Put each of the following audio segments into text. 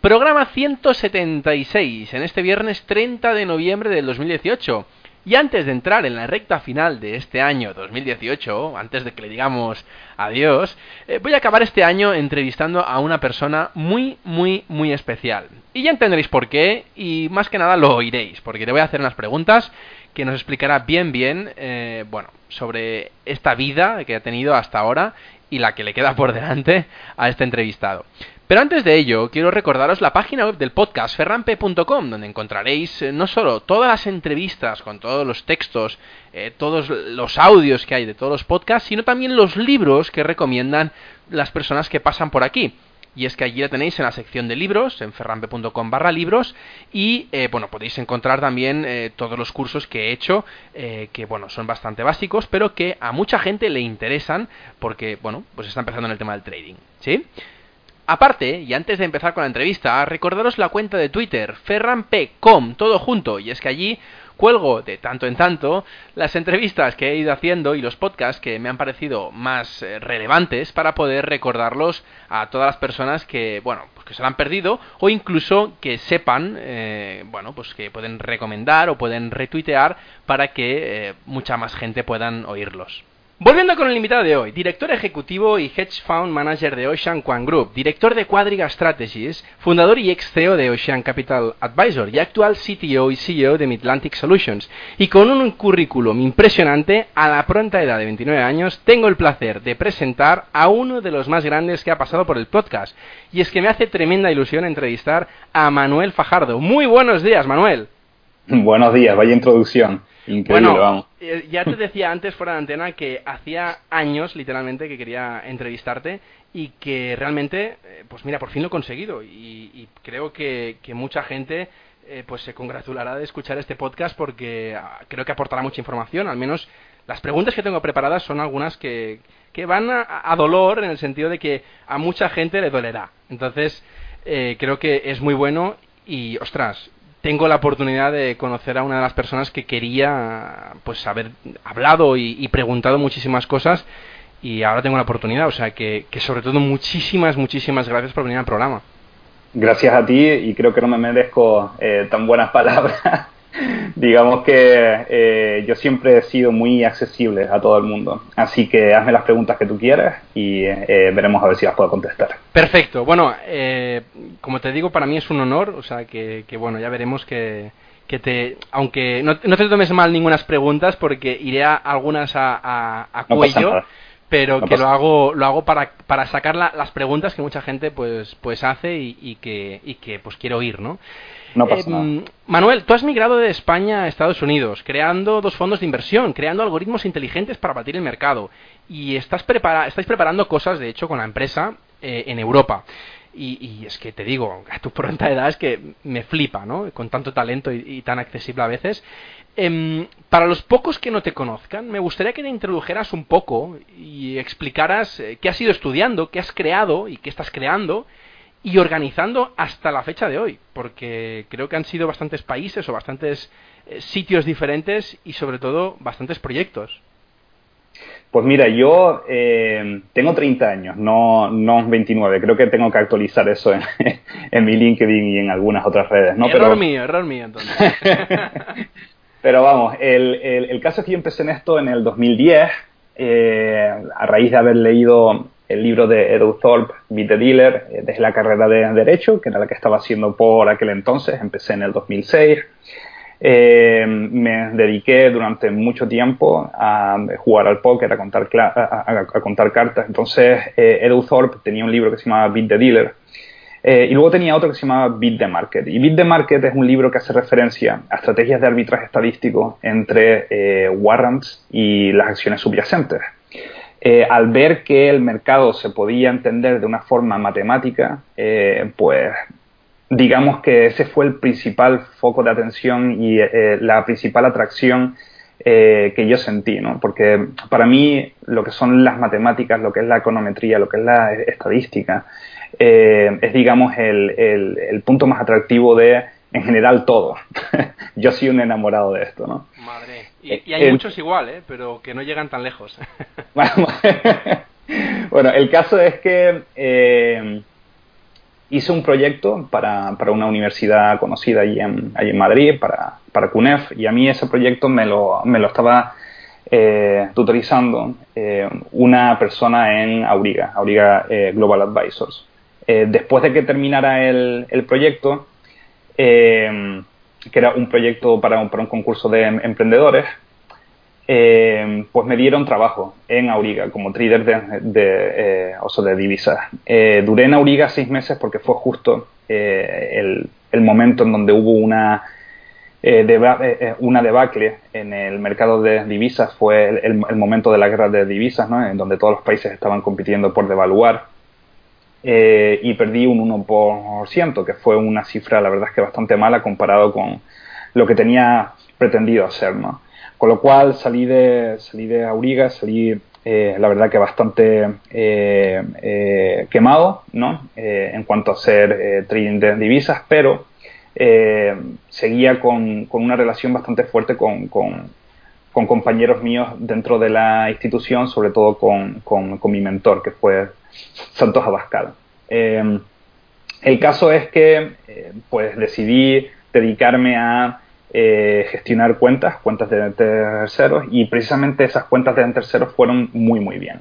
Programa 176 en este viernes 30 de noviembre del 2018. Y antes de entrar en la recta final de este año 2018, antes de que le digamos adiós, eh, voy a acabar este año entrevistando a una persona muy, muy, muy especial. Y ya entenderéis por qué, y más que nada lo oiréis, porque te voy a hacer unas preguntas que nos explicará bien, bien, eh, bueno, sobre esta vida que ha tenido hasta ahora y la que le queda por delante a este entrevistado. Pero antes de ello, quiero recordaros la página web del podcast ferrampe.com, donde encontraréis eh, no solo todas las entrevistas con todos los textos, eh, todos los audios que hay de todos los podcasts, sino también los libros que recomiendan las personas que pasan por aquí. Y es que allí la tenéis en la sección de libros, en ferrampe.com barra libros, y eh, bueno, podéis encontrar también todos los cursos que he hecho, que bueno, son bastante básicos, pero que a mucha gente le interesan, porque bueno, pues está empezando en el tema del trading, ¿sí? Aparte, y antes de empezar con la entrevista, recordaros la cuenta de Twitter, ferranp.com, todo junto, y es que allí cuelgo de tanto en tanto las entrevistas que he ido haciendo y los podcasts que me han parecido más eh, relevantes para poder recordarlos a todas las personas que, bueno, pues que se lo han perdido o incluso que sepan, eh, bueno, pues que pueden recomendar o pueden retuitear para que eh, mucha más gente puedan oírlos. Volviendo con el invitado de hoy, director ejecutivo y hedge fund manager de Ocean Quan Group, director de Quadriga Strategies, fundador y ex CEO de Ocean Capital Advisor y actual CTO y CEO de Midlantic Solutions. Y con un currículum impresionante, a la pronta edad de 29 años, tengo el placer de presentar a uno de los más grandes que ha pasado por el podcast. Y es que me hace tremenda ilusión entrevistar a Manuel Fajardo. Muy buenos días, Manuel. Buenos días, vaya introducción. Increíble, bueno, eh, ya te decía antes fuera de antena que hacía años, literalmente, que quería entrevistarte y que realmente, eh, pues mira, por fin lo he conseguido y, creo que, mucha gente eh, pues se congratulará de escuchar este podcast porque ah, creo que aportará mucha información, al menos las preguntas que tengo preparadas son algunas que, que van a, dolor en el sentido de que a mucha gente le dolerá. Entonces, creo que es muy bueno y, ostras, tengo la oportunidad de conocer a una de las personas que quería pues haber hablado y, preguntado muchísimas cosas y ahora tengo la oportunidad, o sea que, que sobre todo muchísimas, muchísimas gracias por venir al programa. Gracias a ti y creo que no me merezco eh, tan buenas palabras. Digamos que eh, yo siempre he sido muy accesible a todo el mundo. Así que hazme las preguntas que tú quieras y eh, veremos a ver si las puedo contestar. Perfecto. Bueno, eh, como te digo, para mí es un honor. O sea, que, bueno, ya veremos que, que te. Aunque no, no, te tomes mal ninguna preguntas porque iré a algunas a, a, cuello. pero que lo hago lo hago para, para sacar las preguntas que mucha gente pues pues hace y, y que y que pues quiero oír no no pasa eh, Manuel, tú has migrado de España a Estados Unidos, creando dos fondos de inversión, creando algoritmos inteligentes para batir el mercado. Y estás estáis preparando cosas, de hecho, con la empresa eh, en Europa. Y, es que te digo, a tu pronta edad es que me flipa, ¿no? Con tanto talento y, tan accesible a veces. Em, para los pocos que no te conozcan, me gustaría que te introdujeras un poco y explicaras eh, qué has ido estudiando, qué has creado y qué estás creando y organizando hasta la fecha de hoy, porque creo que han sido bastantes países o bastantes eh, sitios diferentes y sobre todo bastantes proyectos. Pues mira, yo eh, tengo 30 años, no, no 29. Creo que tengo que actualizar eso en, en mi LinkedIn y en algunas otras redes. ¿no? Error mío, error mío entonces. Pero vamos, el, el, el, caso es que yo empecé en esto en el 2010, eh, a raíz de haber leído el libro de Edu Thorpe, Beat the Dealer, eh, desde la carrera de Derecho, que era la que estaba haciendo por aquel entonces, empecé en el 2006. Eh, me dediqué durante mucho tiempo a jugar al póker, a contar, a, contar cartas. Entonces, eh, Edu Thorpe tenía un libro que se llamaba Beat the Dealer. y luego tenía otro que se llamaba Beat the Market. Y Beat the Market es un libro que hace referencia a estrategias de arbitraje estadístico entre warrants y las acciones subyacentes. Eh, al ver que el mercado se podía entender de una forma matemática, eh, pues digamos que ese fue el principal foco de atención y eh, la principal atracción que yo sentí, ¿no? Porque para mí lo que son las matemáticas, lo que es la econometría, lo que es la estadística, es digamos el, el, punto más atractivo de en general todo. yo soy un enamorado de esto, ¿no? Madre. Y, hay muchos igual, ¿eh? Pero que no llegan tan lejos. bueno, el caso es que eh, hice un proyecto para, para, una universidad conocida allí en, allí en Madrid, para, para CUNEF, y a mí ese proyecto me lo, me lo estaba eh, tutorizando eh, una persona en Auriga, Auriga Global Advisors. después de que terminara el, el proyecto, que era un proyecto para un, para un concurso de em, emprendedores, eh, pues me dieron trabajo en Auriga como trader de, de, eh, de divisas. Eh, duré en Auriga seis meses porque fue justo el, el, momento en donde hubo una, una debacle en el mercado de divisas, fue el, el, momento de la guerra de divisas, ¿no? en donde todos los países estaban compitiendo por devaluar eh, y perdí un 1%, que fue una cifra, la verdad es que bastante mala comparado con lo que tenía pretendido hacer, ¿no? Con lo cual salí de, salí de Auriga, salí, eh, la verdad que bastante eh, quemado, ¿no? en cuanto a hacer trading de divisas, pero seguía con, con, una relación bastante fuerte con, con, con, compañeros míos dentro de la institución, sobre todo con, con mi mentor, que fue Santos Abascal. Em, el caso es que eh, pues decidí dedicarme a eh, gestionar cuentas, cuentas de terceros, y precisamente esas cuentas de terceros fueron muy, muy bien.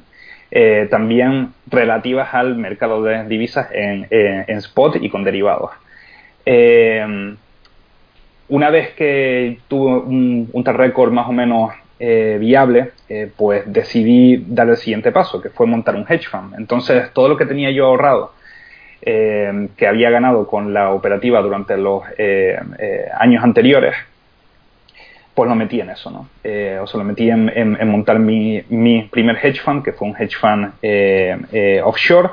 Eh, también relativas al mercado de divisas en, spot y con derivados. Em, una vez que tuve un, un récord más o menos viable, eh, pues decidí dar el siguiente paso, que fue montar un hedge fund. Entonces, todo lo que tenía yo ahorrado, eh, que había ganado con la operativa durante los años anteriores, pues lo metí en eso, ¿no? o sea, lo metí en, montar mi, primer hedge fund, que fue un hedge fund offshore.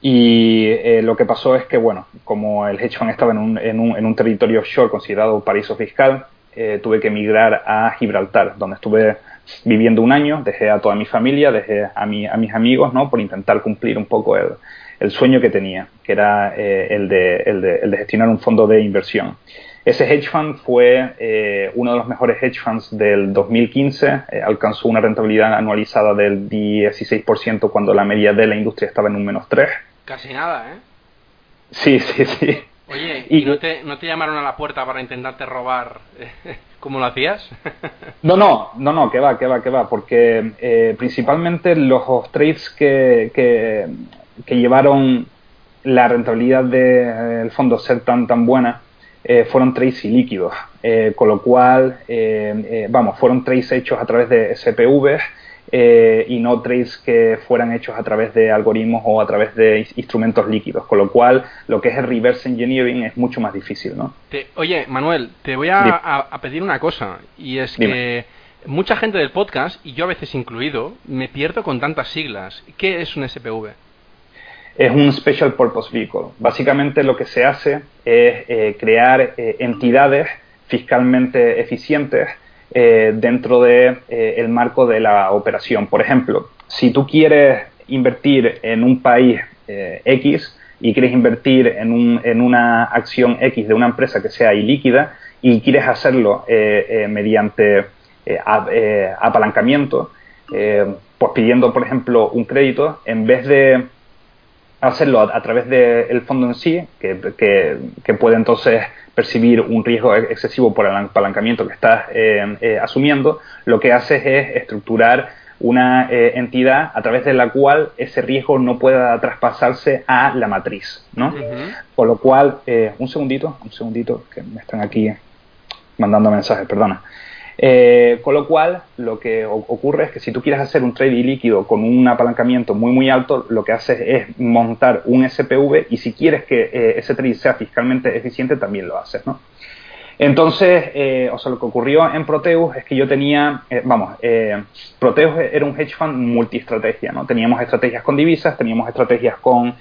Y lo que pasó es que, bueno, como el hedge fund estaba en un, en un, en un territorio offshore considerado paraíso fiscal, eh, tuve que emigrar a Gibraltar, donde estuve viviendo un año, dejé a toda mi familia, dejé a, mi, a mis amigos, ¿no? Por intentar cumplir un poco el, el sueño que tenía, que era eh, el, de, el, de, el, de, gestionar un fondo de inversión. Ese hedge fund fue eh, uno de los mejores hedge funds del 2015, alcanzó una rentabilidad anualizada del 16% cuando la media de la industria estaba en un menos 3. Casi nada, ¿eh? Sí, sí, sí. Oye, ¿y, no, te, no te llamaron a la puerta para intentarte robar como lo hacías? no, no, no, no, que va, que va, que va, porque eh, principalmente los trades que, que, llevaron la rentabilidad del fondo ser tan, tan buena eh, fueron trades ilíquidos, eh, con lo cual, vamos, fueron trades hechos a través de SPV eh, y no trades que fueran hechos a través de algoritmos o a través de instrumentos líquidos, con lo cual lo que es el reverse engineering es mucho más difícil, ¿no? oye, Manuel, te voy a, pedir una cosa, y es que mucha gente del podcast, y yo a veces incluido, me pierdo con tantas siglas. ¿Qué es un SPV? Es un Special Purpose Vehicle. Básicamente lo que se hace es eh, crear eh, entidades fiscalmente eficientes eh, dentro del de, eh, marco de la operación. Por ejemplo, si tú quieres invertir en un país eh, X y quieres invertir en, un, en, una acción X de una empresa que sea ilíquida y quieres hacerlo mediante apalancamiento, pues pidiendo, por ejemplo, un crédito, en vez de hacerlo a, través del fondo en sí, que, que, puede entonces percibir un riesgo excesivo por el apalancamiento que estás eh, eh, asumiendo, lo que haces es estructurar una eh, entidad a través de la cual ese riesgo no pueda traspasarse a la matriz, ¿no? Por lo cual, eh, un segundito, un segundito, que me están aquí mandando mensajes, perdona. Eh, con lo cual, lo que ocurre es que si tú quieres hacer un trading líquido con un apalancamiento muy muy alto, lo que haces es montar un SPV y si quieres que ese trade sea fiscalmente eficiente, también lo haces, ¿no? Entonces, eh, o sea, lo que ocurrió en Proteus es que yo tenía, eh, vamos, eh, Proteus era un hedge fund multiestrategia, ¿no? Teníamos estrategias con divisas, teníamos estrategias con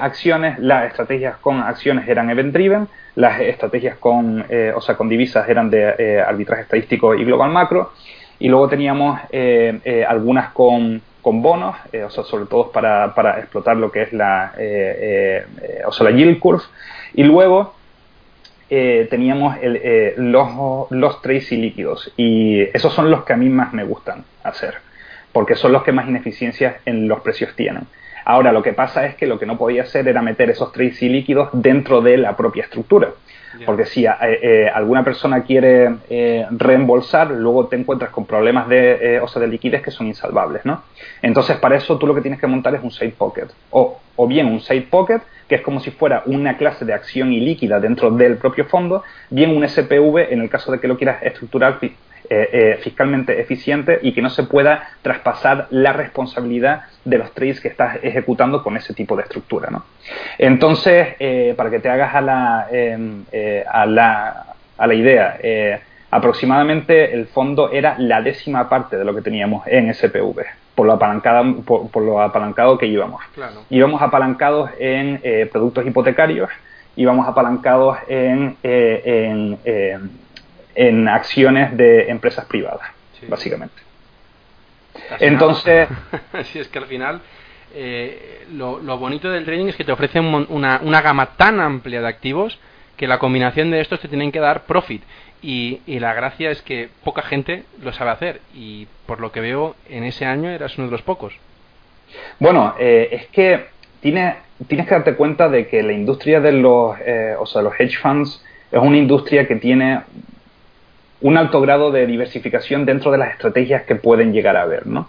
acciones, las estrategias con acciones eran event driven, las estrategias con, o sea, con divisas eran de arbitraje estadístico y global macro, y luego teníamos algunas con, con bonos, o sea, sobre todo para, para, explotar lo que es la, o sea, la yield curve, y luego eh, teníamos eh, los, los tracy líquidos y esos son los que a mí más me gustan hacer porque son los que más ineficiencias en los precios tienen. Ahora, lo que pasa es que lo que no podía hacer era meter esos tracy líquidos dentro de la propia estructura. Porque si eh, alguna persona quiere reembolsar, luego te encuentras con problemas de, o sea, de liquidez que son insalvables, ¿no? Entonces, para eso tú lo que tienes que montar es un side pocket. O, o bien un side pocket que es como si fuera una clase de acción ilíquida dentro del propio fondo, bien un SPV en el caso de que lo quieras estructurar eh, eh, fiscalmente eficiente y que no se pueda traspasar la responsabilidad de los trades que estás ejecutando con ese tipo de estructura. ¿no? Entonces, eh, para que te hagas a la, em, a la, a la idea, aproximadamente el fondo era la décima parte de lo que teníamos en SPV por lo, apalancado, por, lo apalancado que íbamos. Íbamos apalancados en eh, productos hipotecarios, íbamos apalancados en, eh, eh, en, acciones de empresas privadas, básicamente. Entonces... si es que al final... lo, lo, bonito del trading es que te ofrece una, una gama tan amplia de activos que la combinación de estos te tienen que dar profit. Y, la gracia es que poca gente lo sabe hacer y por lo que veo en ese año eras uno de los pocos. Bueno, eh, es que tienes, tienes que darte cuenta de que la industria de los, eh, o sea, los hedge funds es una industria que tiene un alto grado de diversificación dentro de las estrategias que pueden llegar a haber, ¿no?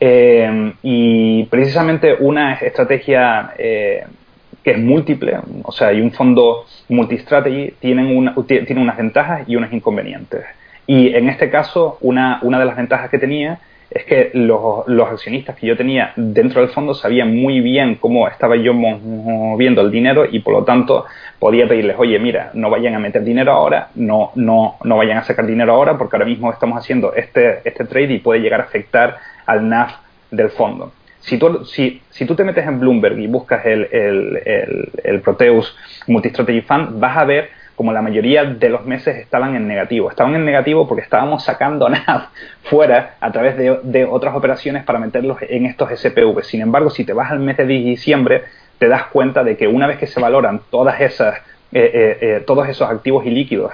Eh, y precisamente una estrategia que es múltiple, o sea, hay un fondo multistrategy, tienen una, tiene unas ventajas y unos inconvenientes. Y en este caso, una, una de las ventajas que tenía es que los, los, accionistas que yo tenía dentro del fondo sabían muy bien cómo estaba yo moviendo el dinero y por lo tanto podía pedirles, oye, mira, no vayan a meter dinero ahora, no, no, no vayan a sacar dinero ahora porque ahora mismo estamos haciendo este, este trade y puede llegar a afectar al NAV del fondo si tú, si, si tú te metes en Bloomberg y buscas el, el, el, Proteus Multistrategy Fund, vas a ver como la mayoría de los meses estaban en negativo. Estaban en negativo porque estábamos sacando NAV fuera a través de, otras operaciones para meterlos en estos SPV. Sin embargo, si te vas al mes de diciembre, te das cuenta de que una vez que se valoran todas esas, eh, eh, eh, todos esos activos y líquidos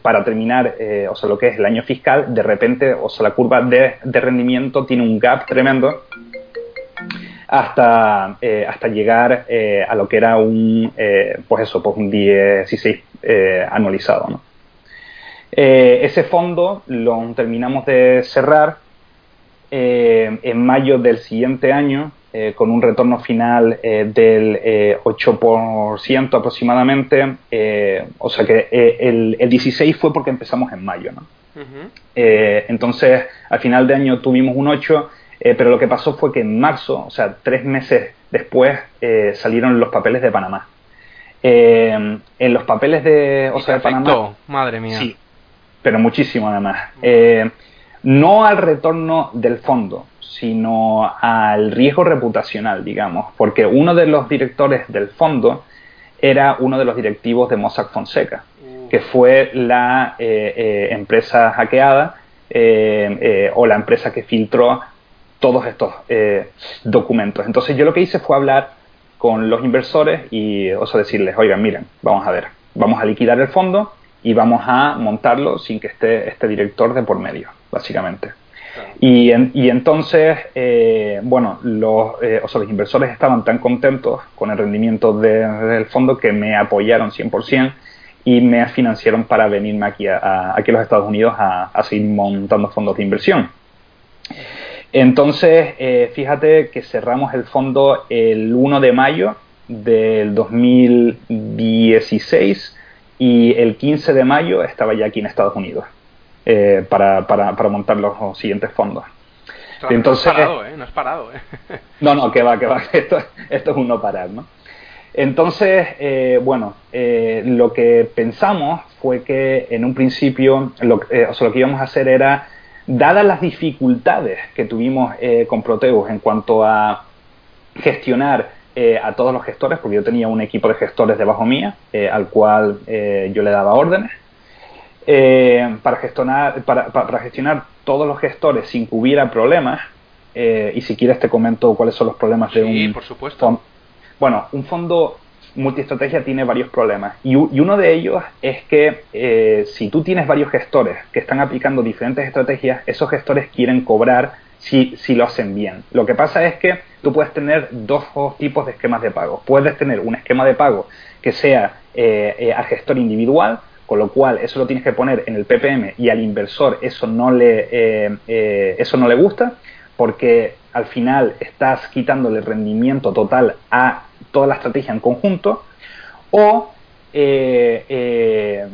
para terminar, o sea, lo que es el año fiscal, de repente, o sea, la curva de, rendimiento tiene un gap tremendo hasta, hasta llegar a lo que era un, pues eso, pues un 16 anualizado, ¿no? ese fondo lo terminamos de cerrar en mayo del siguiente año eh, con un retorno final eh, del 8% eh, aproximadamente. o sea que el, el, 16 fue porque empezamos en mayo. ¿no? entonces, al final de año tuvimos un 8, pero lo que pasó fue que en marzo, o sea, tres meses después, salieron los papeles de Panamá. en los papeles de, o sea, de Panamá. Madre mía. Sí, pero muchísimo además. no al retorno del fondo, sino al riesgo reputacional, digamos, porque uno de los directores del fondo era uno de los directivos de Mossack Fonseca, que fue la eh, eh, empresa hackeada eh, o la empresa que filtró todos estos documentos. Entonces yo lo que hice fue hablar con los inversores y o sea, decirles, oigan, miren, vamos a ver, vamos a liquidar el fondo y vamos a montarlo sin que esté este director de por medio, básicamente. Y, y entonces, eh, bueno, los, eh, o sea, los inversores estaban tan contentos con el rendimiento del fondo que me apoyaron 100% y me financiaron para venirme aquí a, aquí a los Estados Unidos a, seguir montando fondos de inversión. Entonces, eh, fíjate que cerramos el fondo el 1 de mayo del 2016 y el 15 de mayo estaba ya aquí en Estados Unidos eh, para, para, para, montar los siguientes fondos. Entonces, no has parado, ¿eh? No has parado, ¿eh? No, no, que va, que va. Esto, esto es un no parar, ¿no? Entonces, eh, bueno, eh, lo que pensamos fue que en un principio lo, o sea, lo que íbamos a hacer era, dadas las dificultades que tuvimos con Proteus en cuanto a gestionar a todos los gestores, porque yo tenía un equipo de gestores debajo mía, al cual yo le daba órdenes, para, gestionar, para, para, gestionar todos los gestores sin que hubiera problemas, y si quieres te comento cuáles son los problemas sí, de un... por supuesto. Bueno, un fondo multiestrategia tiene varios problemas y, uno de ellos es que eh, si tú tienes varios gestores que están aplicando diferentes estrategias, esos gestores quieren cobrar si, lo hacen bien. Lo que pasa es que tú puedes tener dos tipos de esquemas de pago. Puedes tener un esquema de pago que sea eh, eh, al gestor individual, con lo cual eso lo tienes que poner en el PPM y al inversor eso no le, eso no le gusta porque al final estás quitándole rendimiento total a toda la estrategia en conjunto, o eh, eh,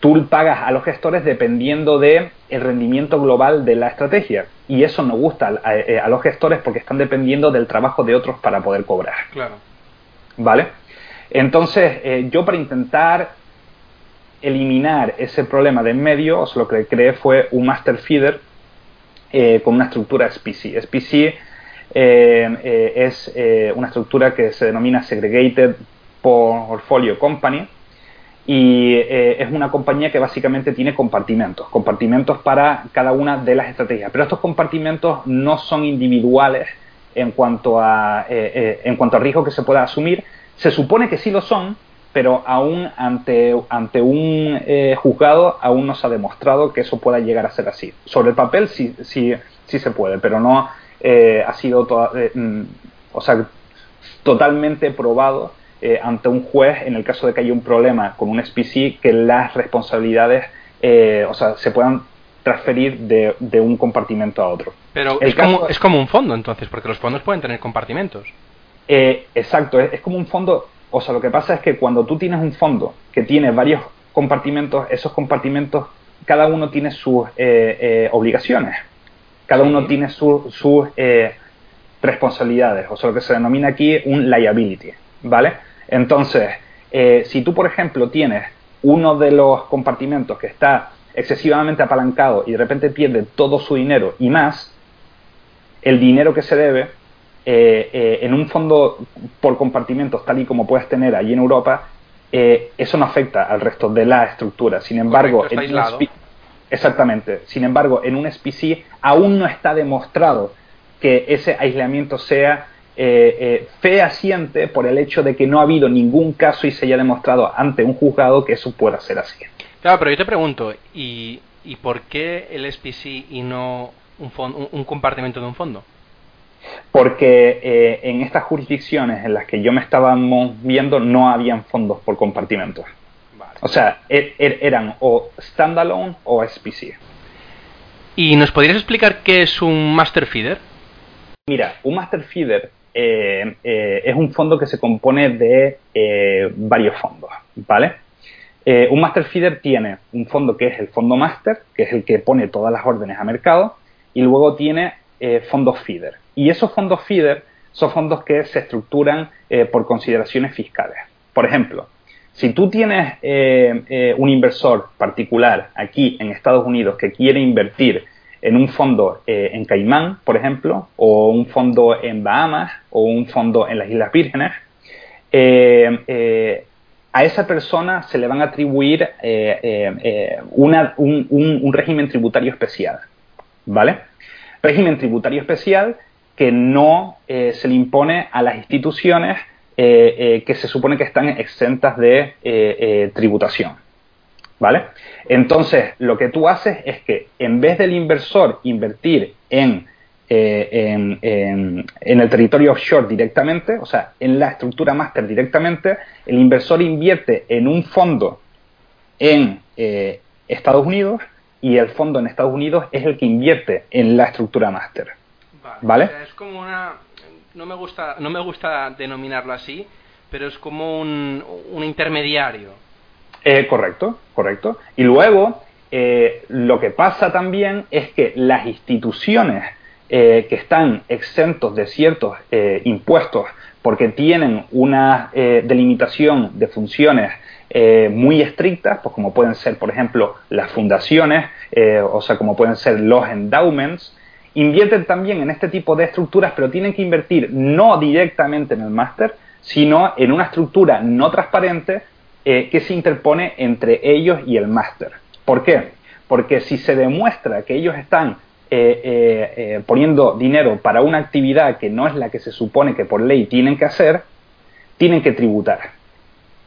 tú pagas a los gestores dependiendo del el rendimiento global de la estrategia. Y eso no gusta a, eh, a, los gestores porque están dependiendo del trabajo de otros para poder cobrar. Claro. ¿Vale? Entonces, eh, yo para intentar eliminar ese problema de en medio, os lo que creé fue un master feeder eh, con una estructura SPC. SPC es eh, una estructura que se denomina Segregated Portfolio Company y eh, es una compañía que básicamente tiene compartimentos, compartimentos para cada una de las estrategias. Pero estos compartimentos no son individuales en cuanto a, eh, en cuanto a riesgo que se pueda asumir. Se supone que sí lo son, pero aún ante, ante un eh, juzgado aún no se ha demostrado que eso pueda llegar a ser así. Sobre el papel sí, sí, sí se puede, pero no eh, ha sido toda, eh, o sea, totalmente probado eh, ante un juez en el caso de que haya un problema con un SPC que las responsabilidades eh, o sea, se puedan transferir de, de, un compartimento a otro. Pero es, caso, como, es como un fondo entonces, porque los fondos pueden tener compartimentos. Eh, exacto, es, es, como un fondo, o sea, lo que pasa es que cuando tú tienes un fondo que tiene varios compartimentos, esos compartimentos, cada uno tiene sus eh, eh, obligaciones, cada uno tiene sus su, eh, responsabilidades, o sea, lo que se denomina aquí un liability, ¿vale? Entonces, eh, si tú, por ejemplo, tienes uno de los compartimentos que está excesivamente apalancado y de repente pierde todo su dinero y más, el dinero que se debe eh, eh, en un fondo por compartimentos tal y como puedes tener allí en Europa, eh, eso no afecta al resto de la estructura. Sin embargo, Correcto, en exactamente. Sin embargo, en un SPC aún no está demostrado que ese aislamiento sea eh, fehaciente por el hecho de que no ha habido ningún caso y se haya demostrado ante un juzgado que eso pueda ser así. Claro, pero yo te pregunto, ¿y, y por qué el SPC y no un, un, un compartimento de un fondo? porque eh, en estas jurisdicciones en las que yo me estaba viendo no habían fondos por compartimentos. O sea, er, er, eran o standalone o SPC. ¿Y nos podrías explicar qué es un master feeder? Mira, un master feeder eh, eh, es un fondo que se compone de eh, varios fondos, ¿vale? Un master feeder tiene un fondo que es el fondo master, que es el que pone todas las órdenes a mercado, y luego tiene fondos feeder. Y esos fondos feeder son fondos que se estructuran por consideraciones fiscales. Por ejemplo, si tú tienes eh, eh, un inversor particular aquí en Estados Unidos que quiere invertir en un fondo eh, en Caimán, por ejemplo, o un fondo en Bahamas, o un fondo en las Islas Vírgenes, a esa persona se le van a atribuir una, un, régimen tributario especial. ¿Vale? Régimen tributario especial que no se le impone a las instituciones que se supone que están exentas de tributación. ¿Vale? Entonces, lo que tú haces es que en vez del inversor invertir en, en, en, en el territorio offshore directamente, o sea, en la estructura máster directamente, el inversor invierte en un fondo en Estados Unidos y el fondo en Estados Unidos es el que invierte en la estructura máster. Vale. es como una. No me, gusta, no me gusta denominarlo así, pero es como un, intermediario. Eh, correcto, correcto. Y luego, eh, lo que pasa también es que las instituciones eh, que están exentos de ciertos impuestos porque tienen una delimitación de funciones muy estrictas, pues como pueden ser, por ejemplo, las fundaciones, o sea, como pueden ser los endowments, invierten también en este tipo de estructuras, pero tienen que invertir no directamente en el máster, sino en una estructura no transparente eh, que se interpone entre ellos y el máster. ¿Por qué? Porque si se demuestra que ellos están eh, eh, poniendo dinero para una actividad que no es la que se supone que por ley tienen que hacer, tienen que tributar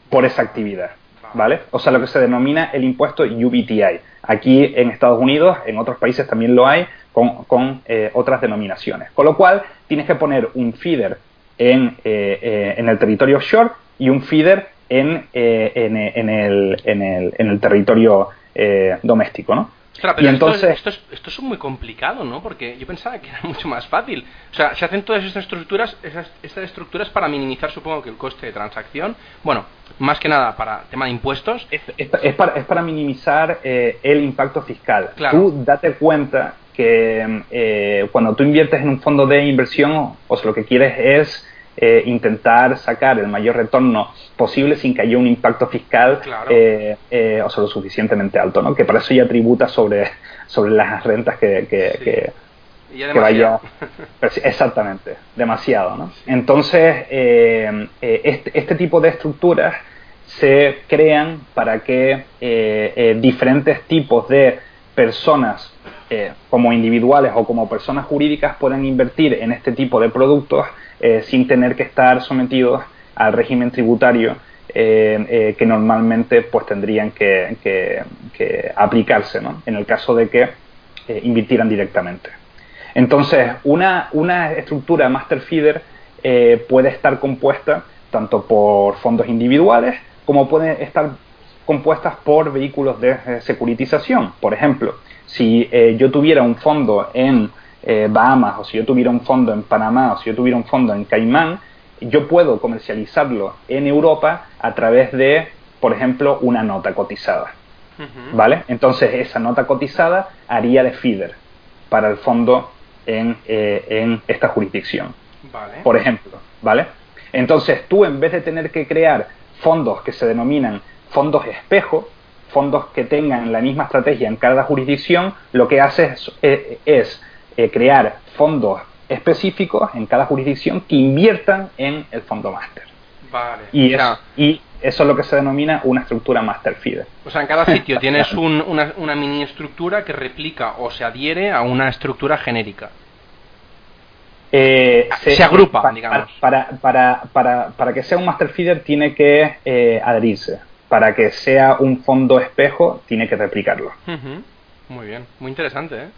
por esa actividad. ¿Vale? O sea, lo que se denomina el impuesto UBTI. Aquí en Estados Unidos, en otros países también lo hay, con, eh, otras denominaciones. Con lo cual, tienes que poner un feeder en, eh, eh, en el territorio offshore y un feeder en, en, en el, el, el, territorio doméstico, ¿no? pero entonces... esto, es, esto, es, muy complicado, ¿no? Porque yo pensaba que era mucho más fácil. O sea, se hacen todas estas estructuras, esas, estas estructuras para minimizar, supongo que el coste de transacción. Bueno, más que nada para tema de impuestos. Es, es, para, es para, minimizar el impacto fiscal. Tú date cuenta que eh, cuando tú inviertes en un fondo de inversión, o sea, lo que quieres es eh, intentar sacar el mayor retorno posible sin que haya un impacto fiscal eh, o sea, lo suficientemente alto, ¿no? Que para eso ya tributa sobre, sobre las rentas que, que, vaya. Exactamente, demasiado, ¿no? Entonces, este, este tipo de estructuras se crean para que diferentes tipos de personas eh, como individuales o como personas jurídicas puedan invertir en este tipo de productos eh, sin tener que estar sometidos al régimen tributario eh, que normalmente pues tendrían que, aplicarse en el caso de que invirtieran directamente. Entonces, una, una estructura master feeder puede estar compuesta tanto por fondos individuales como puede estar compuestas por vehículos de securitización. Por ejemplo, si eh, yo tuviera un fondo en eh, Bahamas o si yo tuviera un fondo en Panamá o si yo tuviera un fondo en Caimán, yo puedo comercializarlo en Europa a través de, por ejemplo, una nota cotizada. ¿Vale? Entonces esa nota cotizada haría de feeder para el fondo en, eh, en esta jurisdicción. Por ejemplo, ¿vale? Entonces tú en vez de tener que crear fondos que se denominan fondos espejo, fondos que tengan la misma estrategia en cada jurisdicción, lo que hace es, eh, eh, crear fondos específicos en cada jurisdicción que inviertan en el fondo máster. Vale. Y, y, eso es lo que se denomina una estructura master feeder. O sea, en cada sitio tienes una, una, mini estructura que replica o se adhiere a una estructura genérica. Eh, se, agrupa, digamos. Para, para, para, para, que sea un master feeder tiene que adherirse para que sea un fondo espejo, tiene que replicarlo. Muy bien, muy interesante, ¿eh?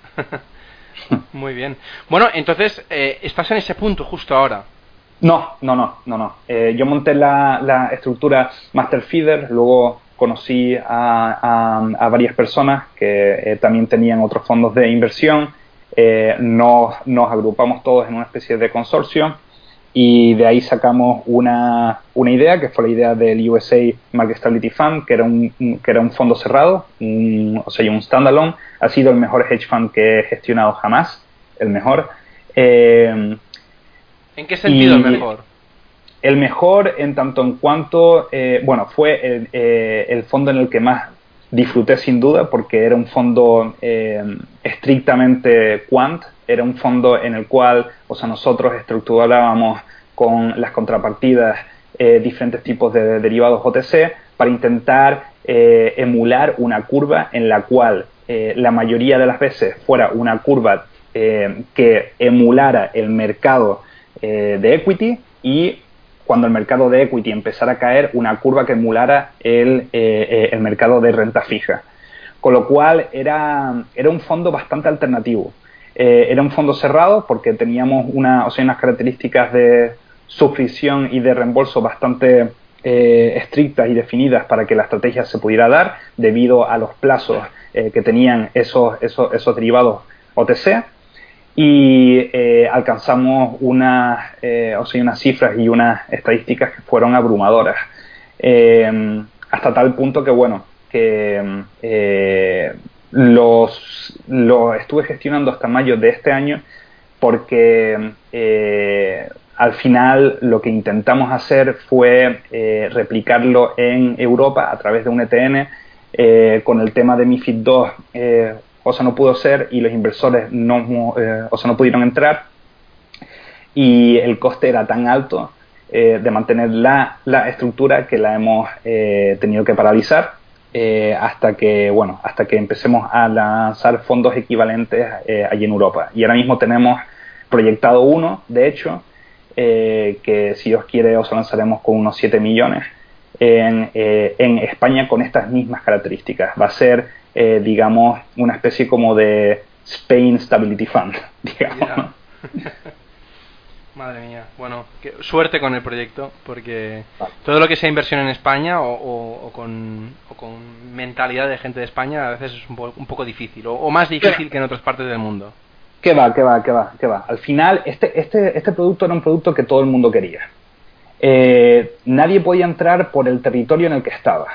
muy bien. Bueno, entonces, eh, ¿estás en ese punto justo ahora? No, no, no, no, no. Eh, yo monté la, estructura Master Feeder, luego conocí a, a, varias personas que también tenían otros fondos de inversión. nos, nos agrupamos todos en una especie de consorcio y de ahí sacamos una, una, idea que fue la idea del USA Market Stability Fund, que era un, que era un fondo cerrado, o sea, un standalone. Ha sido el mejor hedge fund que he gestionado jamás, el mejor. Eh, ¿En qué sentido el mejor? El mejor en tanto en cuanto, eh, bueno, fue el, eh, el, fondo en el que más disfruté sin duda porque era un fondo estrictamente quant, era un fondo en el cual, o sea, nosotros estructurábamos con las contrapartidas eh, diferentes tipos de derivados OTC para intentar eh, emular una curva en la cual eh, la mayoría de las veces fuera una curva que emulara el mercado de equity y cuando el mercado de equity empezara a caer, una curva que emulara el, el mercado de renta fija. Con lo cual era, era un fondo bastante alternativo. Eh, era un fondo cerrado porque teníamos una, o sea, unas características de suscripción y de reembolso bastante estrictas y definidas para que la estrategia se pudiera dar debido a los plazos que tenían esos, esos, esos derivados OTC y alcanzamos unas, o sea, unas cifras y unas estadísticas que fueron abrumadoras. hasta tal punto que, bueno, que eh, los, estuve gestionando hasta mayo de este año porque eh, al final lo que intentamos hacer fue eh, replicarlo en Europa a través de un ETN con el tema de MIFID 2 o sea no pudo ser y los inversores no o sea no pudieron entrar. Y el coste era tan alto de mantener la, la, estructura que la hemos tenido que paralizar eh, hasta que bueno hasta que empecemos a lanzar fondos equivalentes eh, allí en Europa. Y ahora mismo tenemos proyectado uno de hecho eh, que si Dios quiere os lanzaremos con unos 7 millones en, en, España con estas mismas características. Va a ser digamos una especie como de Spain Stability Fund digamos Madre mía. Bueno, suerte con el proyecto, porque todo lo que sea inversión en España o, con, mentalidad de gente de España a veces es un, poco difícil, o, más difícil que en otras partes del mundo. ¿Qué va, qué va, qué va, qué va? Al final, este, este, este producto era un producto que todo el mundo quería. Eh, nadie podía entrar por el territorio en el que estaba.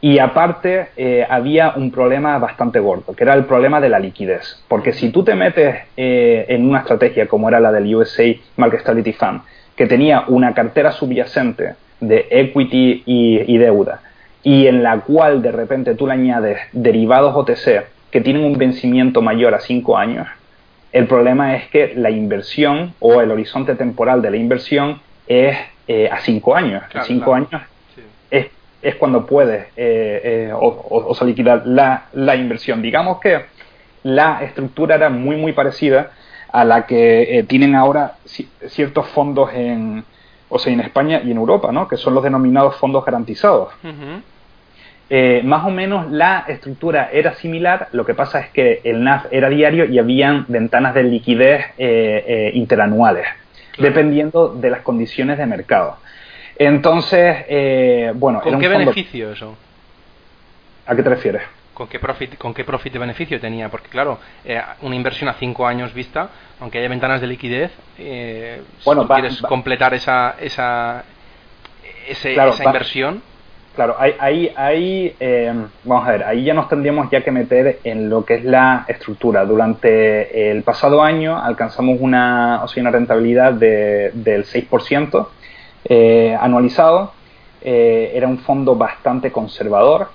Y aparte eh, había un problema bastante gordo, que era el problema de la liquidez. Porque si tú te metes eh, en una estrategia como era la del USA Market Stability Fund, que tenía una cartera subyacente de equity y, deuda, y en la cual de repente tú le añades derivados OTC que tienen un vencimiento mayor a 5 años, el problema es que la inversión o el horizonte temporal de la inversión es eh, a 5 años. a 5 años es es cuando puedes eh, eh, o, liquidar la, la, inversión. Digamos que la estructura era muy, muy parecida a la que eh, tienen ahora ciertos fondos en, o sea, en España y en Europa, ¿no? que son los denominados fondos garantizados. más o menos la estructura era similar, lo que pasa es que el NAF era diario y habían ventanas de liquidez interanuales, dependiendo de las condiciones de mercado. Entonces, eh, bueno. ¿Con qué beneficio eso? ¿A qué te refieres? ¿Con qué profit, con qué profit de beneficio tenía? Porque, claro, eh, una inversión a cinco años vista, aunque haya ventanas de liquidez, eh, si quieres completar esa, esa, esa inversión. Claro, ahí, ahí, eh, vamos a ver, ahí ya nos tendríamos ya que meter en lo que es la estructura. Durante el pasado año alcanzamos una, o sea, una rentabilidad de, del 6%, eh, anualizado. Eh, era un fondo bastante conservador,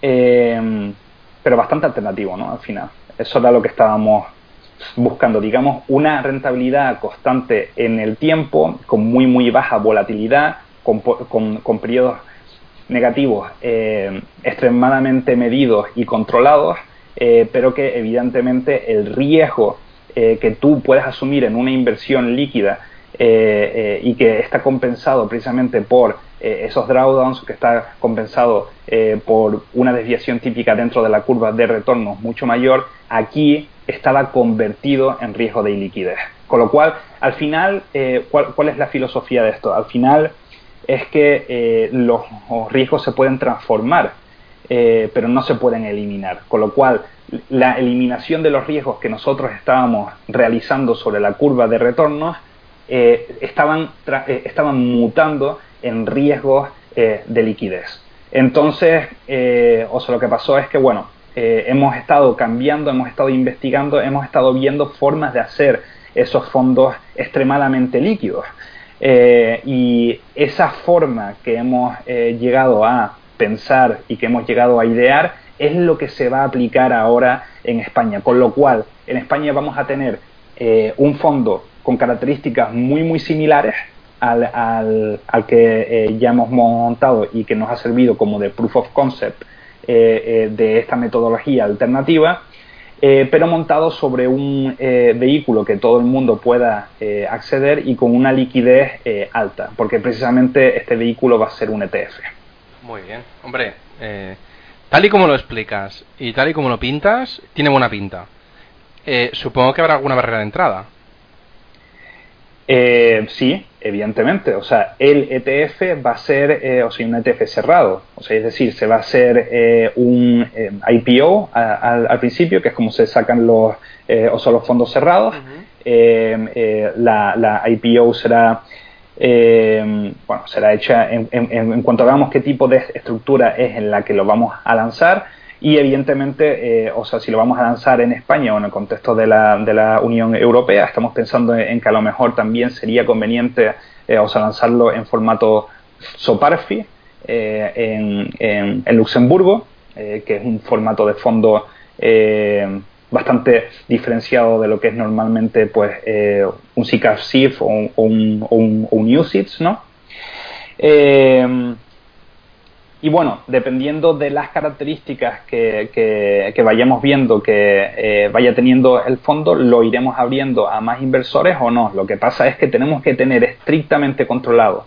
eh, pero bastante alternativo, ¿no? Al final. Eso era lo que estábamos buscando, digamos, una rentabilidad constante en el tiempo, con muy, muy baja volatilidad, con, con, periodos negativos extremadamente medidos y controlados, pero que evidentemente el riesgo que tú puedes asumir en una inversión líquida eh, eh, y que está compensado precisamente por eh, esos drawdowns, que está compensado por una desviación típica dentro de la curva de retorno mucho mayor, aquí estaba convertido en riesgo de iliquidez. Con lo cual, al final, ¿cuál, es la filosofía de esto? Al final es que los, riesgos se pueden transformar, pero no se pueden eliminar. Con lo cual, la eliminación de los riesgos que nosotros estábamos realizando sobre la curva de retornos eh, estaban, eh, estaban mutando en riesgos eh, de liquidez. Entonces, o sea, lo que pasó es que, bueno, hemos estado cambiando, hemos estado investigando, hemos estado viendo formas de hacer esos fondos extremadamente líquidos. y esa forma que hemos llegado a pensar y que hemos llegado a idear es lo que se va a aplicar ahora en España. Con lo cual, en España vamos a tener un fondo con características muy muy similares al, al, al que eh, ya hemos montado y que nos ha servido como de proof of concept eh, eh, de esta metodología alternativa, pero montado sobre un vehículo que todo el mundo pueda acceder y con una liquidez alta, porque precisamente este vehículo va a ser un ETF. Muy bien, hombre, tal y como lo explicas y tal y como lo pintas, tiene buena pinta. supongo que habrá alguna barrera de entrada. Eh, sí, evidentemente. O sea, el ETF va a ser, eh, o sea, un ETF cerrado. O sea, es decir, se va a hacer eh, un IPO al principio, que es como se sacan los, o son los fondos cerrados. la, IPO será, bueno, será hecha en, en, cuanto veamos qué tipo de estructura es en la que lo vamos a lanzar y evidentemente, eh, o sea, si lo vamos a lanzar en España o en el contexto de la, de la Unión Europea, estamos pensando en, que a lo mejor también sería conveniente, eh, o sea, lanzarlo en formato SOPARFI eh, en, en, Luxemburgo, que es un formato de fondo bastante diferenciado de lo que es normalmente pues un SICAF SIF o un, un, un UCITS, ¿no? Y bueno, dependiendo de las características que, vayamos viendo que eh, vaya teniendo el fondo, lo iremos abriendo a más inversores o no. Lo que pasa es que tenemos que tener estrictamente controlado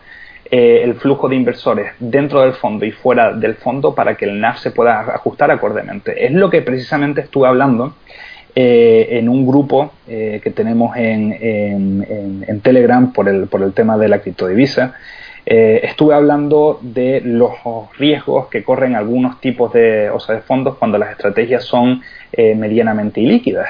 eh, el flujo de inversores dentro del fondo y fuera del fondo para que el NAV se pueda ajustar acordemente. Es lo que precisamente estuve hablando eh, en un grupo que tenemos en, Telegram por el, por el tema de la criptodivisa. Eh, estuve hablando de los riesgos que corren algunos tipos de, o sea, de fondos cuando las estrategias son eh, medianamente ilíquidas.